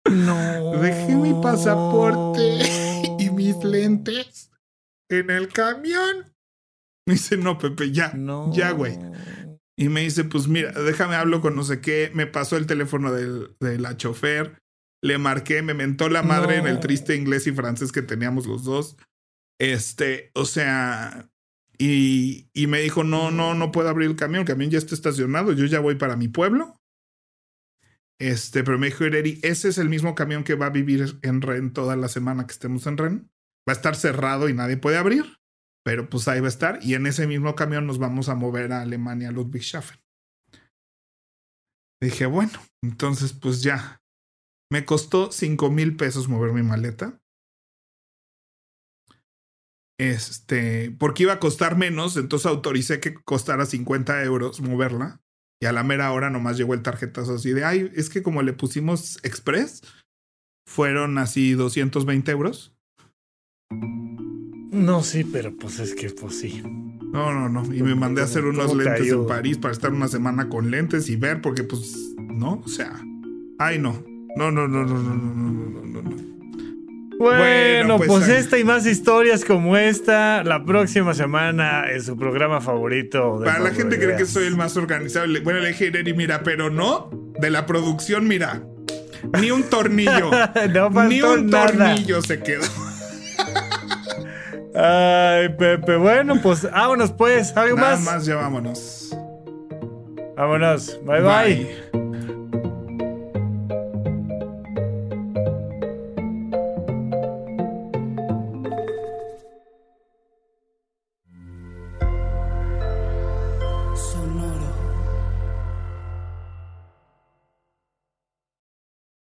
Speaker 1: No.
Speaker 2: Dejé mi pasaporte y mis lentes en el camión. Me dice, no, Pepe, ya, no. ya, güey. Y me dice, pues mira, déjame hablo con no sé qué. Me pasó el teléfono de la chofer le marqué, me mentó la madre en el triste inglés y francés que teníamos los dos. Este, o sea, y, y, me dijo, no, no, no puedo abrir el camión, el camión ya está estacionado, yo ya voy para mi pueblo. Este, pero me dijo Ireri, ese es el mismo camión que va a vivir en Ren toda la semana que estemos en Ren. Va a estar cerrado y nadie puede abrir, pero pues ahí va a estar. Y en ese mismo camión nos vamos a mover a Alemania, a Ludwigshafen. Dije, bueno, entonces pues ya, me costó 5 mil pesos mover mi maleta. Este, porque iba a costar menos, entonces autoricé que costara 50 euros moverla. Y a la mera hora nomás llegó el tarjetazo así de, ay, es que como le pusimos Express, fueron así 220 euros.
Speaker 1: No, sí, pero pues es que pues sí.
Speaker 2: No, no, no. Y me mandé a hacer unos lentes en París para estar una semana con lentes y ver, porque pues, no, o sea, ay, no. No, no, no, no, no, no, no, no.
Speaker 1: Bueno, pues, pues esta y más historias como esta, la próxima semana en su programa favorito.
Speaker 2: Para la gente cree que soy el más organizado. Bueno, le dije, mira, pero no, de la producción, mira, ni un tornillo. *laughs* ni un tornillo se quedó.
Speaker 1: Ay, Pepe, bueno, pues vámonos pues, algo
Speaker 2: Nada
Speaker 1: más.
Speaker 2: más ya vámonos.
Speaker 1: Vámonos, bye. bye.